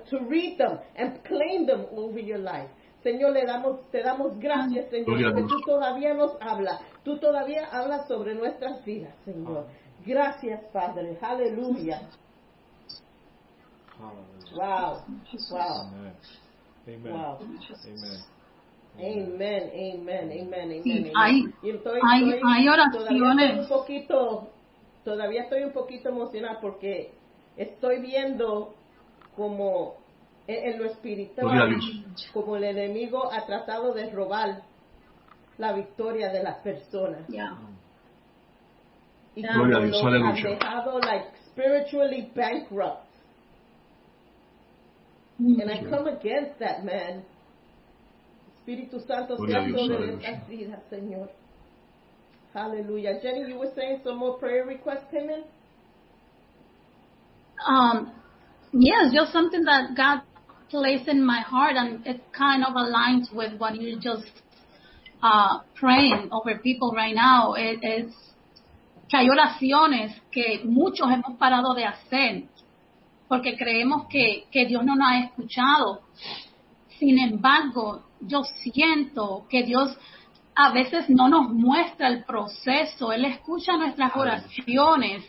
to read them and claim them over your life. Señor, le damos, te damos gracias, Señor, porque tú todavía nos hablas, tú todavía hablas sobre nuestras vidas, Señor. Gracias, Padre, aleluya. Hallelujah. Wow, wow, Amen. Wow. Amen. Amen, amen, amen, amen. Sí, hay- Y estoy- hay- estoy- hay Todavía estoy oraciones. un poquito, todavía estoy un poquito emocionada porque estoy viendo como en, en lo espiritual, Dios. como el enemigo ha tratado de robar la victoria de las personas. Yeah. Y Gloria a Dios, aleluya. dejado like spiritually bankrupt. Mm. And I come against that, man. Espíritu Santo, sea sobre nuestras vidas, Señor. Hallelujah. Jenny, you were saying some more prayer requests came in? Um, yes, just something that God placed in my heart, and it kind of aligns with what you just uh, praying over people right now. It que hay oraciones que muchos hemos parado de hacer porque creemos que, que Dios no nos ha escuchado. Sin embargo, yo siento que Dios a veces no nos muestra el proceso, Él escucha nuestras oraciones,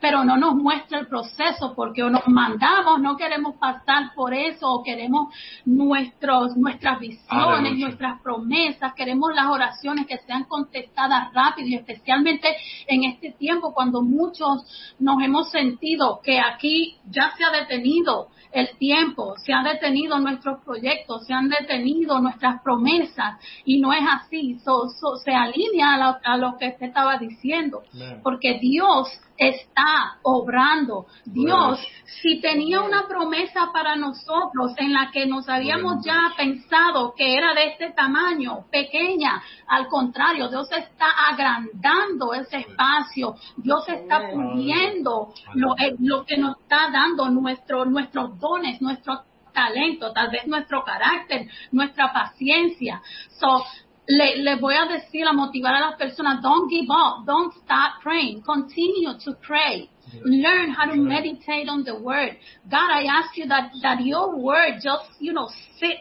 pero no nos muestra el proceso porque o nos mandamos, no queremos pasar por eso, o queremos nuestros, nuestras visiones, nuestras promesas, queremos las oraciones que sean contestadas rápido y especialmente en este tiempo cuando muchos nos hemos sentido que aquí ya se ha detenido el tiempo, se han detenido nuestros proyectos, se han detenido nuestras promesas y no es así, So- so- se alinea a lo, a lo que usted estaba diciendo, porque Dios está obrando. Dios, si tenía una promesa para nosotros en la que nos habíamos ya pensado que era de este tamaño, pequeña, al contrario, Dios está agrandando ese espacio, Dios está puliendo lo, eh, lo que nos está dando nuestro, nuestros dones, nuestros talentos, tal vez nuestro carácter, nuestra paciencia. So, le, le voy a decir, a motivar a las personas, don't give up, don't stop praying, continue to pray. Learn how to meditate on the word. God, I ask you that, that your word just, you know, sits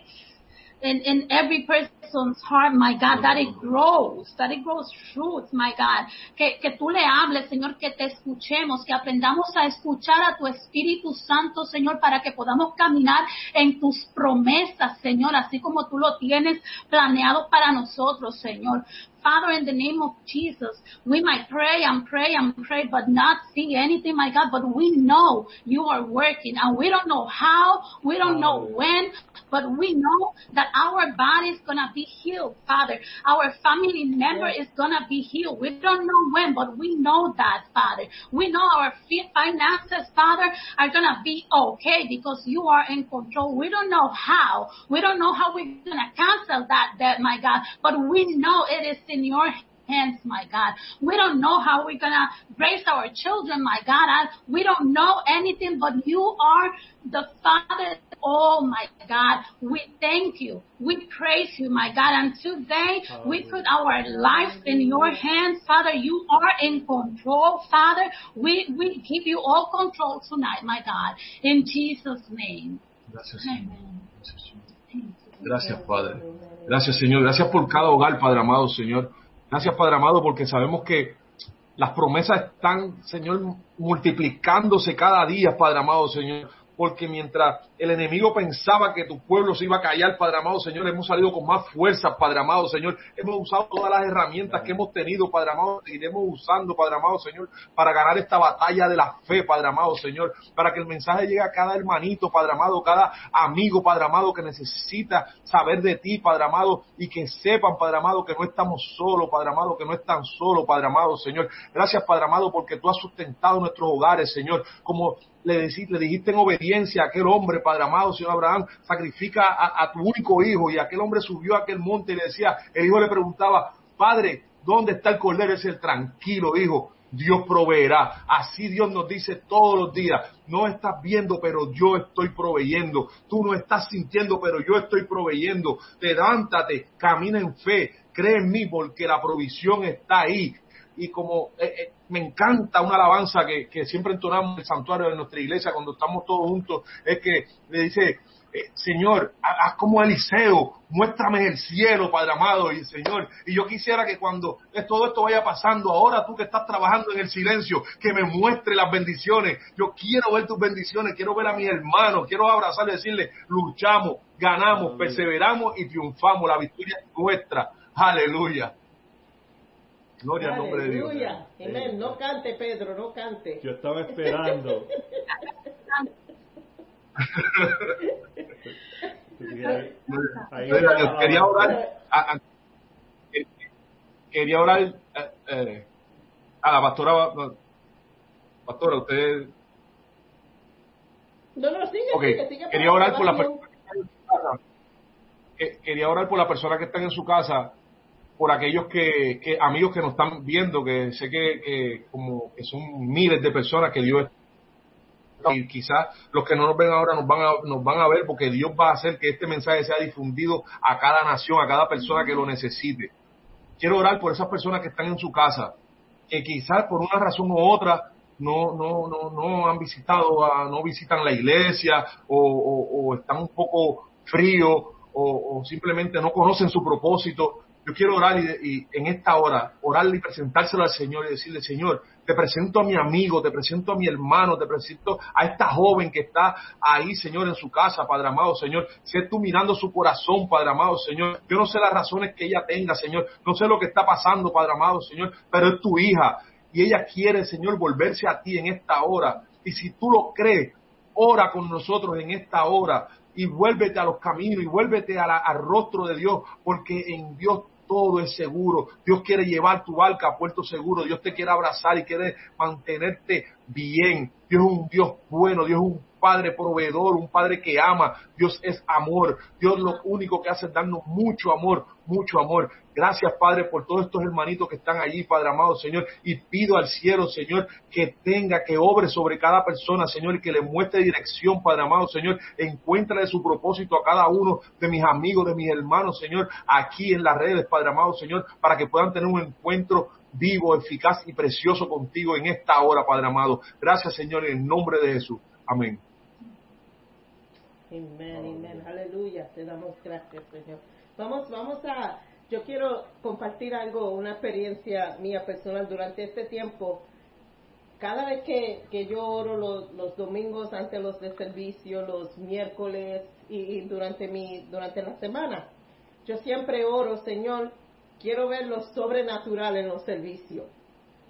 in, in every person's heart, my God, that it grows, that it grows fruits, my God. Que, que tú le hables, Señor, que te escuchemos, que aprendamos a escuchar a tu Espíritu Santo, Señor, para que podamos caminar en tus promesas, Señor, así como tú lo tienes planeado para nosotros, Señor. Father, in the name of Jesus, we might pray and pray and pray, but not see anything, my God, but we know you are working and we don't know how, we don't know when, but we know that our body is going to be healed, Father. Our family member is going to be healed. We don't know when, but we know that, Father. We know our finances, Father, are going to be okay because you are in control. We don't know how. We don't know how we're going to cancel that debt, my God, but we know it is in your hands, my God. We don't know how we're gonna raise our children, my God. We don't know anything, but you are the Father. Oh my God, we thank you. We praise you, my God. And today we put our lives in your hands, Father. You are in control, Father. We we give you all control tonight, my God. In Jesus' name. Gracias, Amen. Gracias, Padre. Gracias, Señor. Gracias por cada hogar, Padre amado, Señor. Gracias, Padre amado, porque sabemos que las promesas están, Señor, multiplicándose cada día, Padre amado, Señor. Porque mientras el enemigo pensaba que tu pueblo se iba a callar, Padre amado, Señor, hemos salido con más fuerza, Padre amado, Señor. Hemos usado todas las herramientas que hemos tenido, Padre amado, seguiremos usando, Padre amado, Señor, para ganar esta batalla de la fe, Padre amado, Señor. Para que el mensaje llegue a cada hermanito, Padre amado, cada amigo, Padre amado, que necesita saber de ti, Padre amado, y que sepan, Padre amado, que no estamos solos, Padre amado, que no están solos, Padre amado, Señor. Gracias, Padre amado, porque tú has sustentado nuestros hogares, Señor, como le, decí- le dijiste en obediencia a aquel hombre, Padre amado, Señor Abraham, sacrifica a, tu único hijo, y aquel hombre subió a aquel monte y le decía, el hijo le preguntaba, Padre, ¿dónde está el cordero? Es el tranquilo, hijo. Dios proveerá. Así Dios nos dice todos los días, no estás viendo, pero yo estoy proveyendo. Tú no estás sintiendo, pero yo estoy proveyendo. Levántate, camina en fe, cree en mí, porque la provisión está ahí. Y como eh, eh, me encanta una alabanza que, que siempre entonamos en el santuario de nuestra iglesia cuando estamos todos juntos, es que le dice, eh, Señor, haz como Eliseo, muéstrame el cielo, Padre amado, y Señor, y yo quisiera que cuando todo esto vaya pasando, ahora tú que estás trabajando en el silencio, que me muestre las bendiciones, yo quiero ver tus bendiciones, quiero ver a mis hermanos, quiero abrazarle y decirle, luchamos, ganamos, perseveramos y triunfamos, la victoria es nuestra, aleluya. Gloria al nombre de Dios. Aleluya. Amén. No cante, Pedro, no cante. Yo estaba esperando. [laughs] Ahí. Quería orar, a- a- eh, quería orar eh, eh, a la pastora, pastora, usted, No, no, sigue, ok, sigue, sigue. quería orar por la persona que está en su casa, Que- quería orar por la persona que está en su casa, por aquellos que, amigos que nos están viendo, que sé que, que como que son miles de personas que Dios y quizás los que no nos ven ahora nos van a, nos van a ver porque Dios va a hacer que este mensaje sea difundido a cada nación, a cada persona que lo necesite. Quiero orar por esas personas que están en su casa, que quizás por una razón u otra no, no, no, no han visitado, no visitan la iglesia o, están un poco fríos o simplemente no conocen su propósito. Yo quiero orar y, y, en esta hora, orarle y presentárselo al Señor y decirle, Señor, te presento a mi amigo, te presento a mi hermano, te presento a esta joven que está ahí, Señor, en su casa, Padre amado, Señor. Sé tú mirando su corazón, Padre amado, Señor. Yo no sé las razones que ella tenga, Señor. No sé lo que está pasando, Padre amado, Señor, pero es tu hija. Y ella quiere, Señor, volverse a ti en esta hora. Y si tú lo crees, ora con nosotros en esta hora y vuélvete a los caminos y vuélvete la, al rostro de Dios, porque en Dios todo es seguro. Dios quiere llevar tu barca a puerto seguro. Dios te quiere abrazar y quiere mantenerte bien. Dios es un Dios bueno. Dios es un Padre proveedor, un Padre que ama. Dios es amor. Dios lo único que hace es darnos mucho amor, mucho amor. Gracias, Padre, por todos estos hermanitos que están allí, Padre amado, Señor. Y pido al cielo, Señor, que tenga, que obre sobre cada persona, Señor, y que le muestre dirección, Padre amado, Señor. Encuentra su propósito a cada uno de mis amigos, de mis hermanos, Señor, aquí en las redes, Padre amado, Señor, para que puedan tener un encuentro vivo, eficaz y precioso contigo en esta hora, Padre amado. Gracias, Señor, en el nombre de Jesús. Amén. Amén, amén, aleluya, te damos gracias, Señor. Vamos, vamos a, yo quiero compartir algo, una experiencia mía personal durante este tiempo. Cada vez que, que yo oro los, los domingos antes los de servicio, los miércoles y, y durante mi, durante la semana, yo siempre oro, Señor, quiero ver lo sobrenatural en los servicios.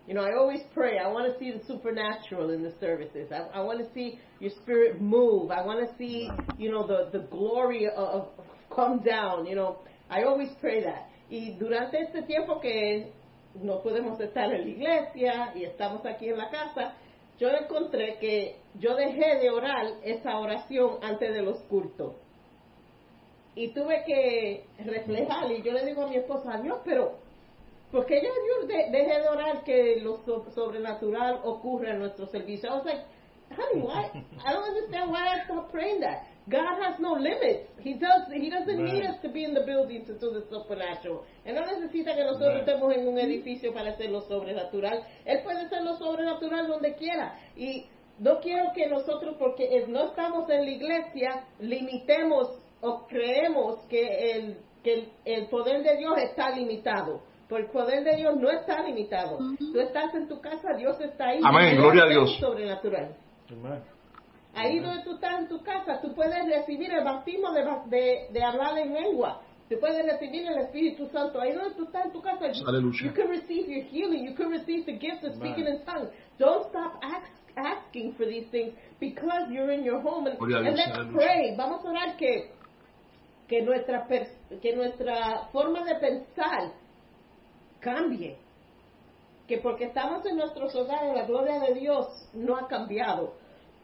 You know, I always pray. I want to see the supernatural in the services. I, I want to see your spirit move. I want to see, you know, the, the glory of, come down. You know, I always pray that. Y durante este tiempo que no podemos estar en la iglesia y estamos aquí en la casa, yo encontré que yo dejé de orar esa oración antes de los cultos. Y tuve que reflejar, y yo le digo a mi esposa, Dios, pero porque yo, yo de, dejé de orar que lo so, sobrenatural ocurre en nuestro servicio. I was like, honey, why? I don't understand why I stopped praying that. God has no limits. He does. He doesn't Right. need us to be in the building to do the supernatural. Él no necesita que nosotros Right. estemos en un edificio para hacer lo sobrenatural. Él puede hacer lo sobrenatural donde quiera. Y no quiero que nosotros, porque no estamos en la iglesia, limitemos o creemos que el, que el, el poder de Dios está limitado. Porque el poder de Dios no está limitado. Tú estás en tu casa, Dios está ahí. Amén, gloria a Dios. Sobrenatural. Amen. Ahí donde tú estás en tu casa, tú puedes recibir el bautismo de, de, de hablar en lengua. Tú puedes recibir el Espíritu Santo. Ahí donde tú estás en tu casa, you, Aleluya. you can receive your healing. You can receive the gift of speaking in tongues. Don't stop ask, asking for these things because you're in your home. And, Gloria a and Dios, let's aleluya. pray. Vamos a orar que, que, nuestra, que nuestra forma de pensar cambie. Que porque estamos en nuestros hogares, la gloria de Dios no ha cambiado.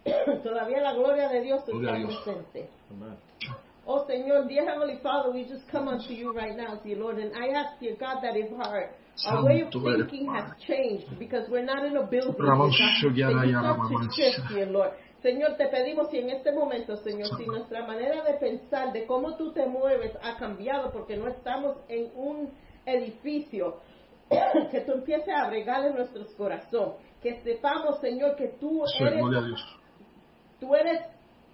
[coughs] Todavía la gloria de Dios está presente. Amen. Oh Señor, dear Heavenly Father, we just come unto you right now, dear Lord, and I ask, dear God, that if our, our way of thinking has changed, because we're not in a building, you start to shift, dear Lord. Señor, te pedimos si en este momento, Señor, si nuestra manera de pensar, de cómo tú te mueves, ha cambiado, porque no estamos en un edificio, [coughs] que tú empieces a bregar en nuestros corazones, que sepamos, Señor, que tú Sí, eres gloria a Dios. Tú eres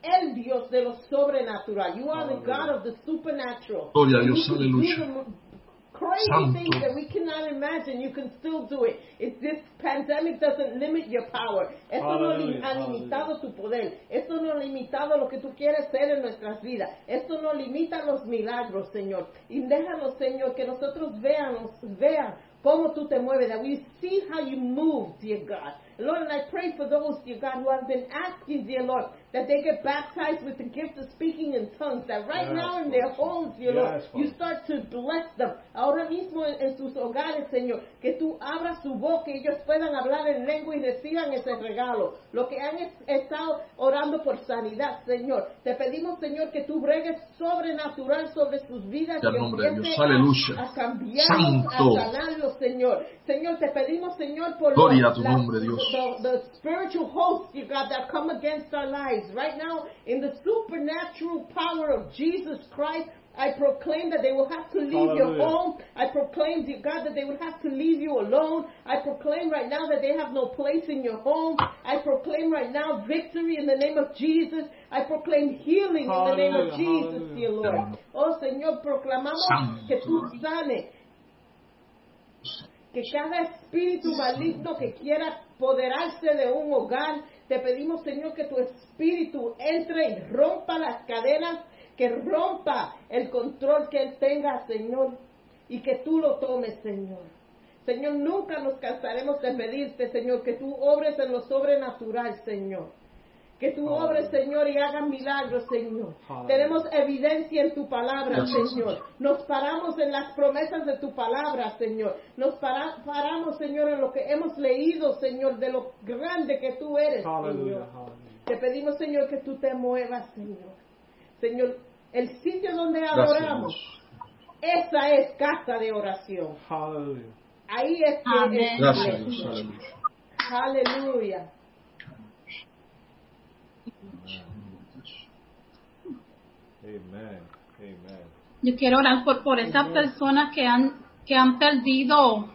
el Dios de lo sobrenatural. You are the Aleluya. God of the supernatural. Gloria a Dios, you can aleluya. do the Crazy Santo. things that we cannot imagine, you can still do it. If this pandemic doesn't limit your power, esto no li- Aleluya, ha limitado tu poder, esto no ha limitado lo que tú quieres ser en nuestras vidas, esto no limita los milagros, Señor. Y déjanos, Señor, que nosotros veamos, vean cómo tú te mueves, that we see how you move, dear God. Lord, and I pray for those, dear God, who have been asking, dear Lord, that they get baptized with the gift of speaking in tongues, that right Yes, now in their homes, you know, you start to bless them. Ahora mismo en, en sus hogares, Señor, que tú abras su boca y ellos puedan hablar en lengua y reciban ese regalo. Lo que han es- estado orando por sanidad, Señor. Te pedimos, Señor, que tú bregues sobrenatural sobre sus vidas En y a, a cambiarlos, Santo. a sanarlos, Señor. Señor, te pedimos, Señor, por Gloria los- a tu nombre, Dios. the, the spiritual hosts, you God, that come against our lives. Right now, in the supernatural power of Jesus Christ, I proclaim that they will have to leave your home. I proclaim, dear God, that they would have to leave you alone. I proclaim right now that they have no place in your home. I proclaim right now victory in the name of Jesus. I proclaim healing in the name of Jesus, hallelujah. dear Lord. Oh, Señor, proclamamos que tú sanes que cada espíritu maligno que quiera apoderarse de un hogar, te pedimos, Señor, que tu espíritu entre y rompa las cadenas, que rompa el control que él tenga, Señor, y que tú lo tomes, Señor. Señor, nunca nos cansaremos de pedirte, Señor, que tú obres en lo sobrenatural, Señor. Que tú obres, Señor, y hagas milagros, Señor. Tenemos evidencia en tu palabra, Señor. Nos paramos en las promesas de tu palabra, Señor. Nos para- paramos, Señor, en lo que hemos leído, Señor, de lo grande que tú eres, Hallelujah. Señor. Hallelujah. Te pedimos, Señor, que tú te muevas, Señor. Señor, el sitio donde adoramos, esa es casa de oración. Hallelujah. Ahí es que Amén. es Gracias. Aleluya. Amen. Amen. Yo quiero orar por, por esas personas que han, que han perdido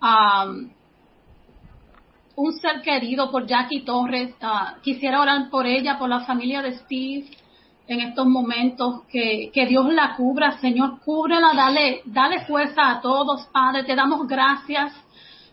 am, un ser querido, por Jackie Torres. Ah, quisiera orar por ella, por la familia de Steve en estos momentos. Que, que Dios la cubra, Señor, cúbrela, dale, dale fuerza a todos, Padre. Te damos gracias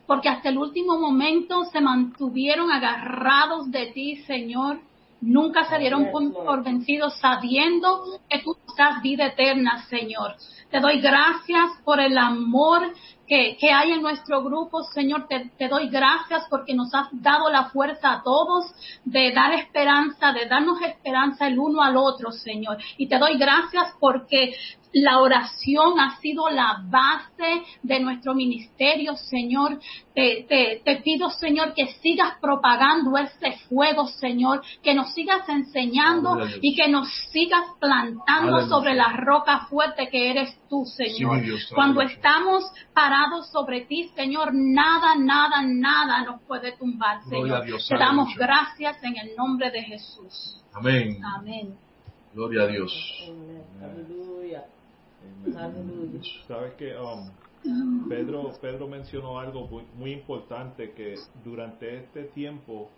porque hasta el último momento se mantuvieron agarrados de ti, Señor. Nunca se dieron por, vencidos sabiendo que tú das vida eterna, Señor. Te doy gracias por el amor que, que hay en nuestro grupo, Señor. Te, te doy gracias porque nos has dado la fuerza a todos de dar esperanza, de darnos esperanza el uno al otro, Señor. Y te doy gracias porque la oración ha sido la base de nuestro ministerio, Señor. Te, te, te pido, Señor, que sigas propagando ese fuego, Señor, que nos sigas enseñando Aleluya. y que nos sigas plantando Aleluya. sobre la roca fuerte que eres tú, Señor. Sí, mi Dios, Cuando aleluya. estamos parados sobre ti, Señor, nada, nada, nada nos puede tumbar, Señor. Dios, Te damos aleluya. gracias en el nombre de Jesús. Amén. Amén. Gloria a Dios. Amén. Aleluya. Aleluya. Sabes que um, Pedro, Pedro mencionó algo muy, muy importante que durante este tiempo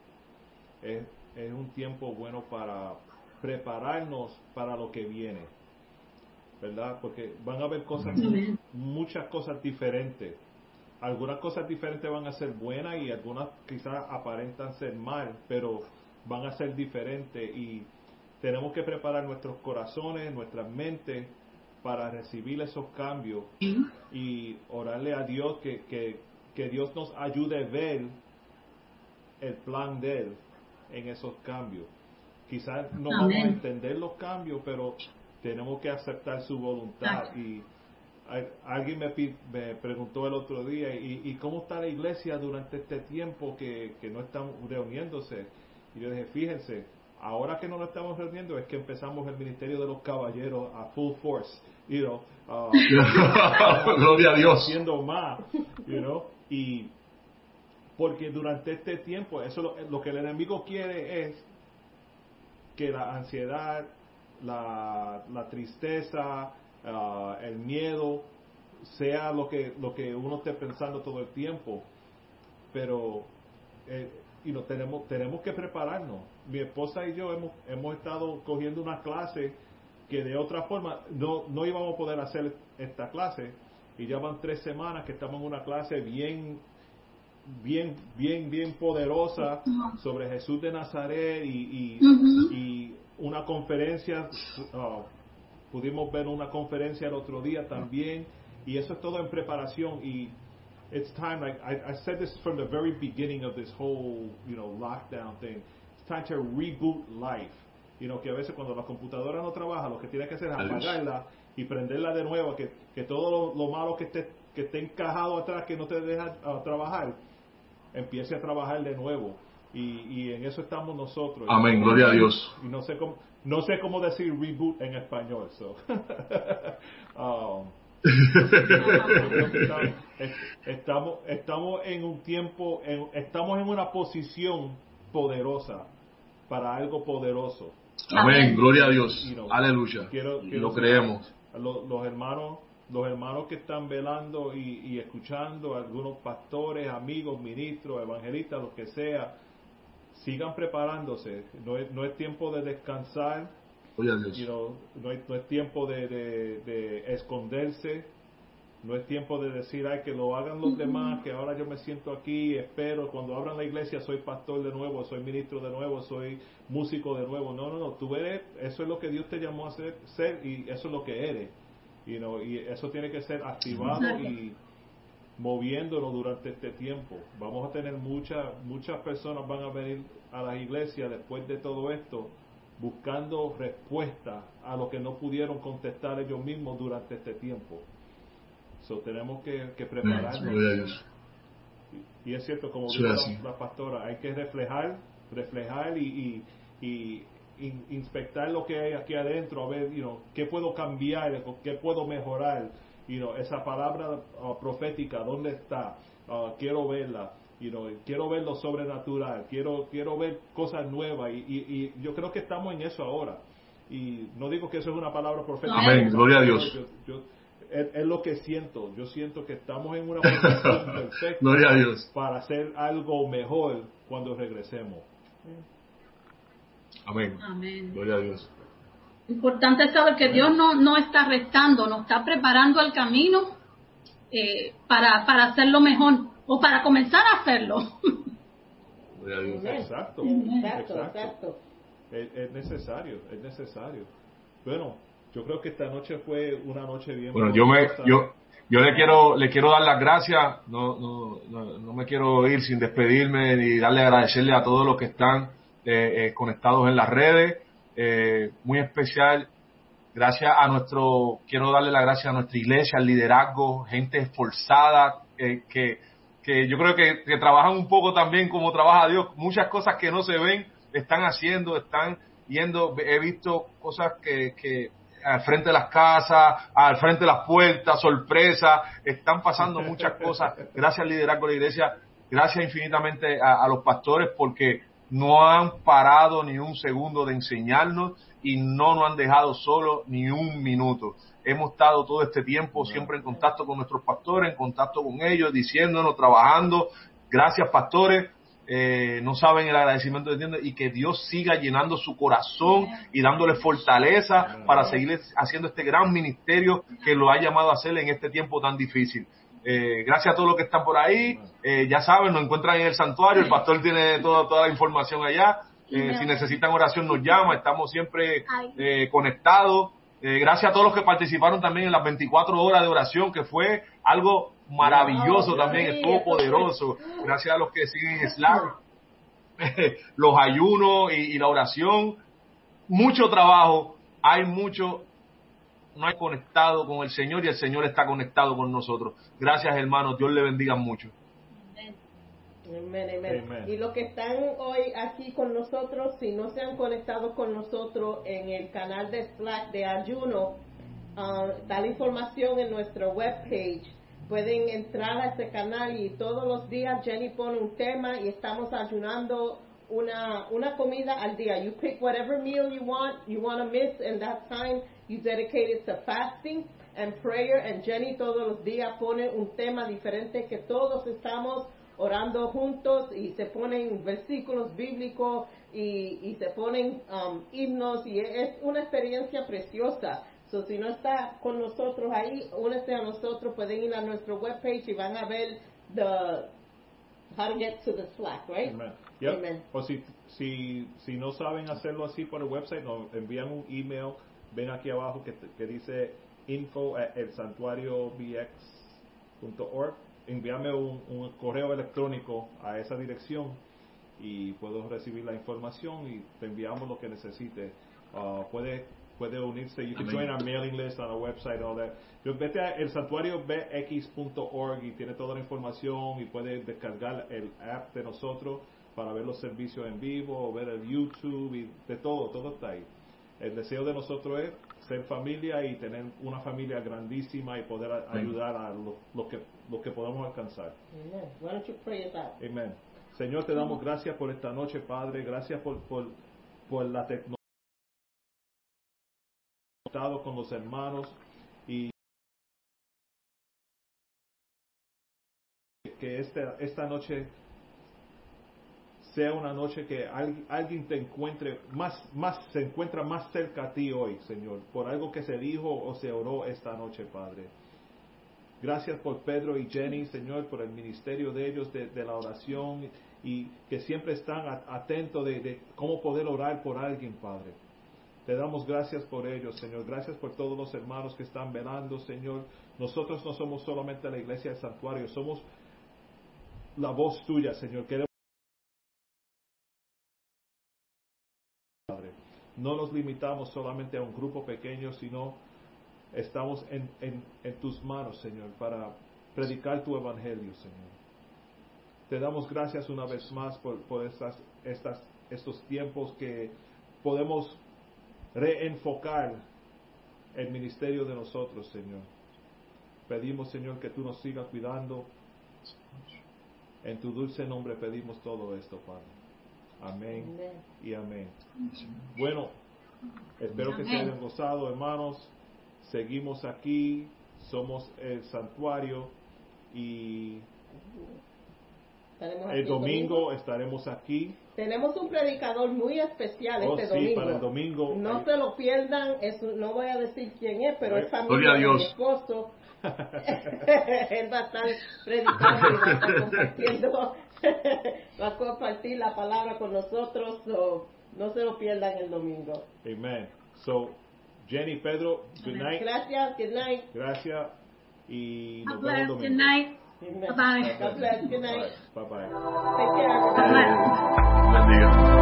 es, es un tiempo bueno para prepararnos para lo que viene, ¿verdad? Porque van a haber cosas, muchas cosas diferentes. Algunas cosas diferentes van a ser buenas y algunas quizás aparentan ser mal, pero van a ser diferentes y tenemos que preparar nuestros corazones, nuestras mentes para recibir esos cambios y orarle a Dios que, que, que Dios nos ayude a ver el plan de Él en esos cambios. Quizás no vamos a entender los cambios, pero tenemos que aceptar su voluntad. Y al- alguien me, me preguntó el otro día, ¿y, y cómo está la iglesia durante este tiempo que, que no están reuniéndose? Y yo dije, fíjense, ahora que no nos estamos reuniendo es que empezamos el ministerio de los caballeros a full force, you know, uh, [laughs] Gloria a Dios. haciendo más, you know, y porque durante este tiempo, eso lo, lo que el enemigo quiere es que la ansiedad, la, la tristeza, ah, el miedo, sea lo que, lo que uno esté pensando todo el tiempo. Pero eh, y no, tenemos, tenemos que prepararnos. Mi esposa y yo hemos, hemos estado cogiendo una clase que de otra forma no, no íbamos a poder hacer esta clase. Y ya van tres semanas que estamos en una clase bien bien, bien, bien poderosa sobre Jesús de Nazaret y, y, una conferencia, uh, pudimos ver una conferencia el otro día también, y eso es todo en preparación y it's time, like I, I said this from the very beginning of this whole, you know, lockdown thing, it's time to reboot life. You know, que a veces cuando la computadora no trabaja, lo que tienes que hacer es apagarla y prenderla de nuevo, que, que todo lo, lo malo que esté, que esté encajado atrás, que no te deja uh, trabajar, empiece a trabajar de nuevo. Y, y en eso estamos nosotros. Amén, gloria a Dios. Y no sé cómo, no sé cómo decir reboot en español. So. [laughs] um, [laughs] estamos, estamos en un tiempo, en, estamos en una posición poderosa para algo poderoso. Amén, gloria a Dios. You know, Aleluya. quiero- Y quiero lo creemos. Los, los hermanos, los hermanos que están velando y, y escuchando, algunos pastores, amigos, ministros, evangelistas, lo que sea, sigan preparándose. No es, no es tiempo de descansar, Gloria a Dios. you know, no, es, no es tiempo de, de- de esconderse, no es tiempo de decir, ay, que lo hagan los demás, que ahora yo me siento aquí, espero, cuando abran la iglesia soy pastor de nuevo, soy ministro de nuevo, soy músico de nuevo. No, no, no, tú eres, eso es lo que Dios te llamó a ser, ser y eso es lo que eres. You know, y eso tiene que ser activado y moviéndonos durante este tiempo. Vamos a tener muchas muchas personas van a venir a las iglesias después de todo esto buscando respuestas a lo que no pudieron contestar ellos mismos durante este tiempo. So, tenemos que, que prepararnos. Y es cierto, como dijo la, la pastora, hay que reflejar, reflejar y, y, y in- inspectar lo que hay aquí adentro, a ver, you know, qué puedo cambiar, qué puedo mejorar, you know, esa palabra uh, profética, ¿dónde está? Uh, quiero verla, you know, quiero ver lo sobrenatural, quiero, quiero ver cosas nuevas y, y, y yo creo que estamos en eso ahora. Y no digo que eso es una palabra profética. Amén, gloria a Dios. Yo- yo- es, es lo que siento. Yo siento que estamos en una posición [laughs] perfecta Gloria a Dios. para hacer algo mejor cuando regresemos. Amén. Amén. Gloria a Dios. Importante es saber que Dios no, no está restando, nos está preparando el camino eh, para, para hacerlo mejor o para comenzar a hacerlo. Exacto, Exacto, exacto. Es, es necesario, es necesario. Bueno, yo creo que esta noche fue una noche bien. Bueno, yo me, yo, yo le quiero, le quiero dar las gracias. No, no, no, no me quiero ir sin despedirme ni darle agradecerle a todos los que están eh, eh, conectados en las redes. Eh, muy especial. Gracias a nuestro, quiero darle las gracias a nuestra iglesia, al liderazgo, gente esforzada, eh, que, que yo creo que, que trabajan un poco también como trabaja Dios. Muchas cosas que no se ven están haciendo, están yendo. He visto cosas que, que al frente de las casas, al frente de las puertas, sorpresa, están pasando muchas cosas. [laughs] Gracias al liderazgo de la iglesia, gracias infinitamente a, a los pastores porque no han parado ni un segundo de enseñarnos y no nos han dejado solo ni un minuto. Hemos estado todo este tiempo siempre en contacto con nuestros pastores, en contacto con ellos, diciéndonos, trabajando. Gracias, pastores. Eh, no saben el agradecimiento tienen y que Dios siga llenando su corazón y dándole fortaleza para seguir haciendo este gran ministerio que lo ha llamado a hacer en este tiempo tan difícil. Eh, gracias a todos los que están por ahí. Eh, ya saben, nos encuentran en el santuario. El pastor tiene toda, toda la información allá. Eh, si necesitan oración, nos llama. Estamos siempre eh, conectados. Eh, gracias a todos los que participaron también en las 24 horas de oración, que fue algo maravilloso Wow, también, sí, estuvo poderoso. Gracias a los que siguen en Slack, [laughs] los ayunos y, y la oración. Mucho trabajo, hay mucho, no hay conectado con el Señor y el Señor está conectado con nosotros. Gracias hermanos, Dios le bendiga mucho. Amen. Y los que están hoy aquí con nosotros, si no se han conectado con nosotros en el canal de Slack de ayuno, ah, da la información en nuestra webpage. Pueden entrar a ese canal y todos los días Jenny pone un tema y estamos ayunando una, una comida al día. You pick whatever meal you want, you want to miss, and that time you dedicate it to fasting and prayer. And Jenny todos los días pone un tema diferente que todos estamos orando juntos y se ponen versículos bíblicos y, y se ponen um, himnos y es una experiencia preciosa. So, si no está con nosotros ahí, únese a nosotros, pueden ir a nuestro webpage y van a ver the, how to get to the Slack, right? Amen. Yep. Amen. O si, si, si no saben hacerlo así por el website, nos envían un email. Ven aquí abajo que, que dice info at elsantuariobx.org. Envíame un, un correo electrónico a esa dirección y puedo recibir la información y te enviamos lo que necesite. Uh, puede puede unirse. You can Amén. join our mailing list on our website, all that. Vete a el santuario bx.org y tiene toda la información y puede descargar el app de nosotros para ver los servicios en vivo, ver el YouTube y de todo, todo está ahí. El deseo de nosotros es ser familia y tener una familia grandísima y poder a- ayudar a lo, lo que, lo que podamos alcanzar. Amen. Why don't you pray us out? Amén. Señor, te damos gracias por esta noche, Padre. Gracias por, por, por la tecnología con los hermanos y que esta, esta noche sea una noche que al- alguien te encuentre más, más, se encuentra más cerca a ti hoy, Señor, por algo que se dijo o se oró esta noche, Padre. Gracias por Pedro y Jenny, Señor, por el ministerio de ellos, de, la oración y que siempre están atentos de, de cómo poder orar por alguien, Padre. Te damos gracias por ellos, Señor. Gracias por todos los hermanos que están velando, Señor. Nosotros no somos solamente la iglesia del santuario, somos la voz tuya, Señor. Queremos No nos limitamos solamente a un grupo pequeño, sino estamos en, tus manos, Señor, para predicar tu evangelio, Señor. Te damos gracias una vez más por, por estas, estas, estos tiempos que podemos reenfocar el ministerio de nosotros, Señor. Pedimos, Señor, que tú nos sigas cuidando. En tu dulce nombre pedimos todo esto, Padre. Amén Amen. y amén. Bueno, espero que se hayan gozado, hermanos. Seguimos aquí, somos el santuario y el domingo estaremos aquí. Tenemos un predicador muy especial Oh, este sí, domingo. para el domingo. No Ahí- se lo pierdan, es, no voy a decir quién es, pero es familia a de Dios. mi esposo. [laughs] [laughs] Él va a estar predicando y va a estar compartiendo, [laughs] [laughs] va a compartir la palabra con nosotros, so, no se lo pierdan el domingo. Amen. So, Jenny, Pedro, good night. Gracias, good night. Gracias y God nos vemos el bless. domingo. Good night. Amen. Bye-bye. God bless, good night. Bye bye. Take care, everybody. bless.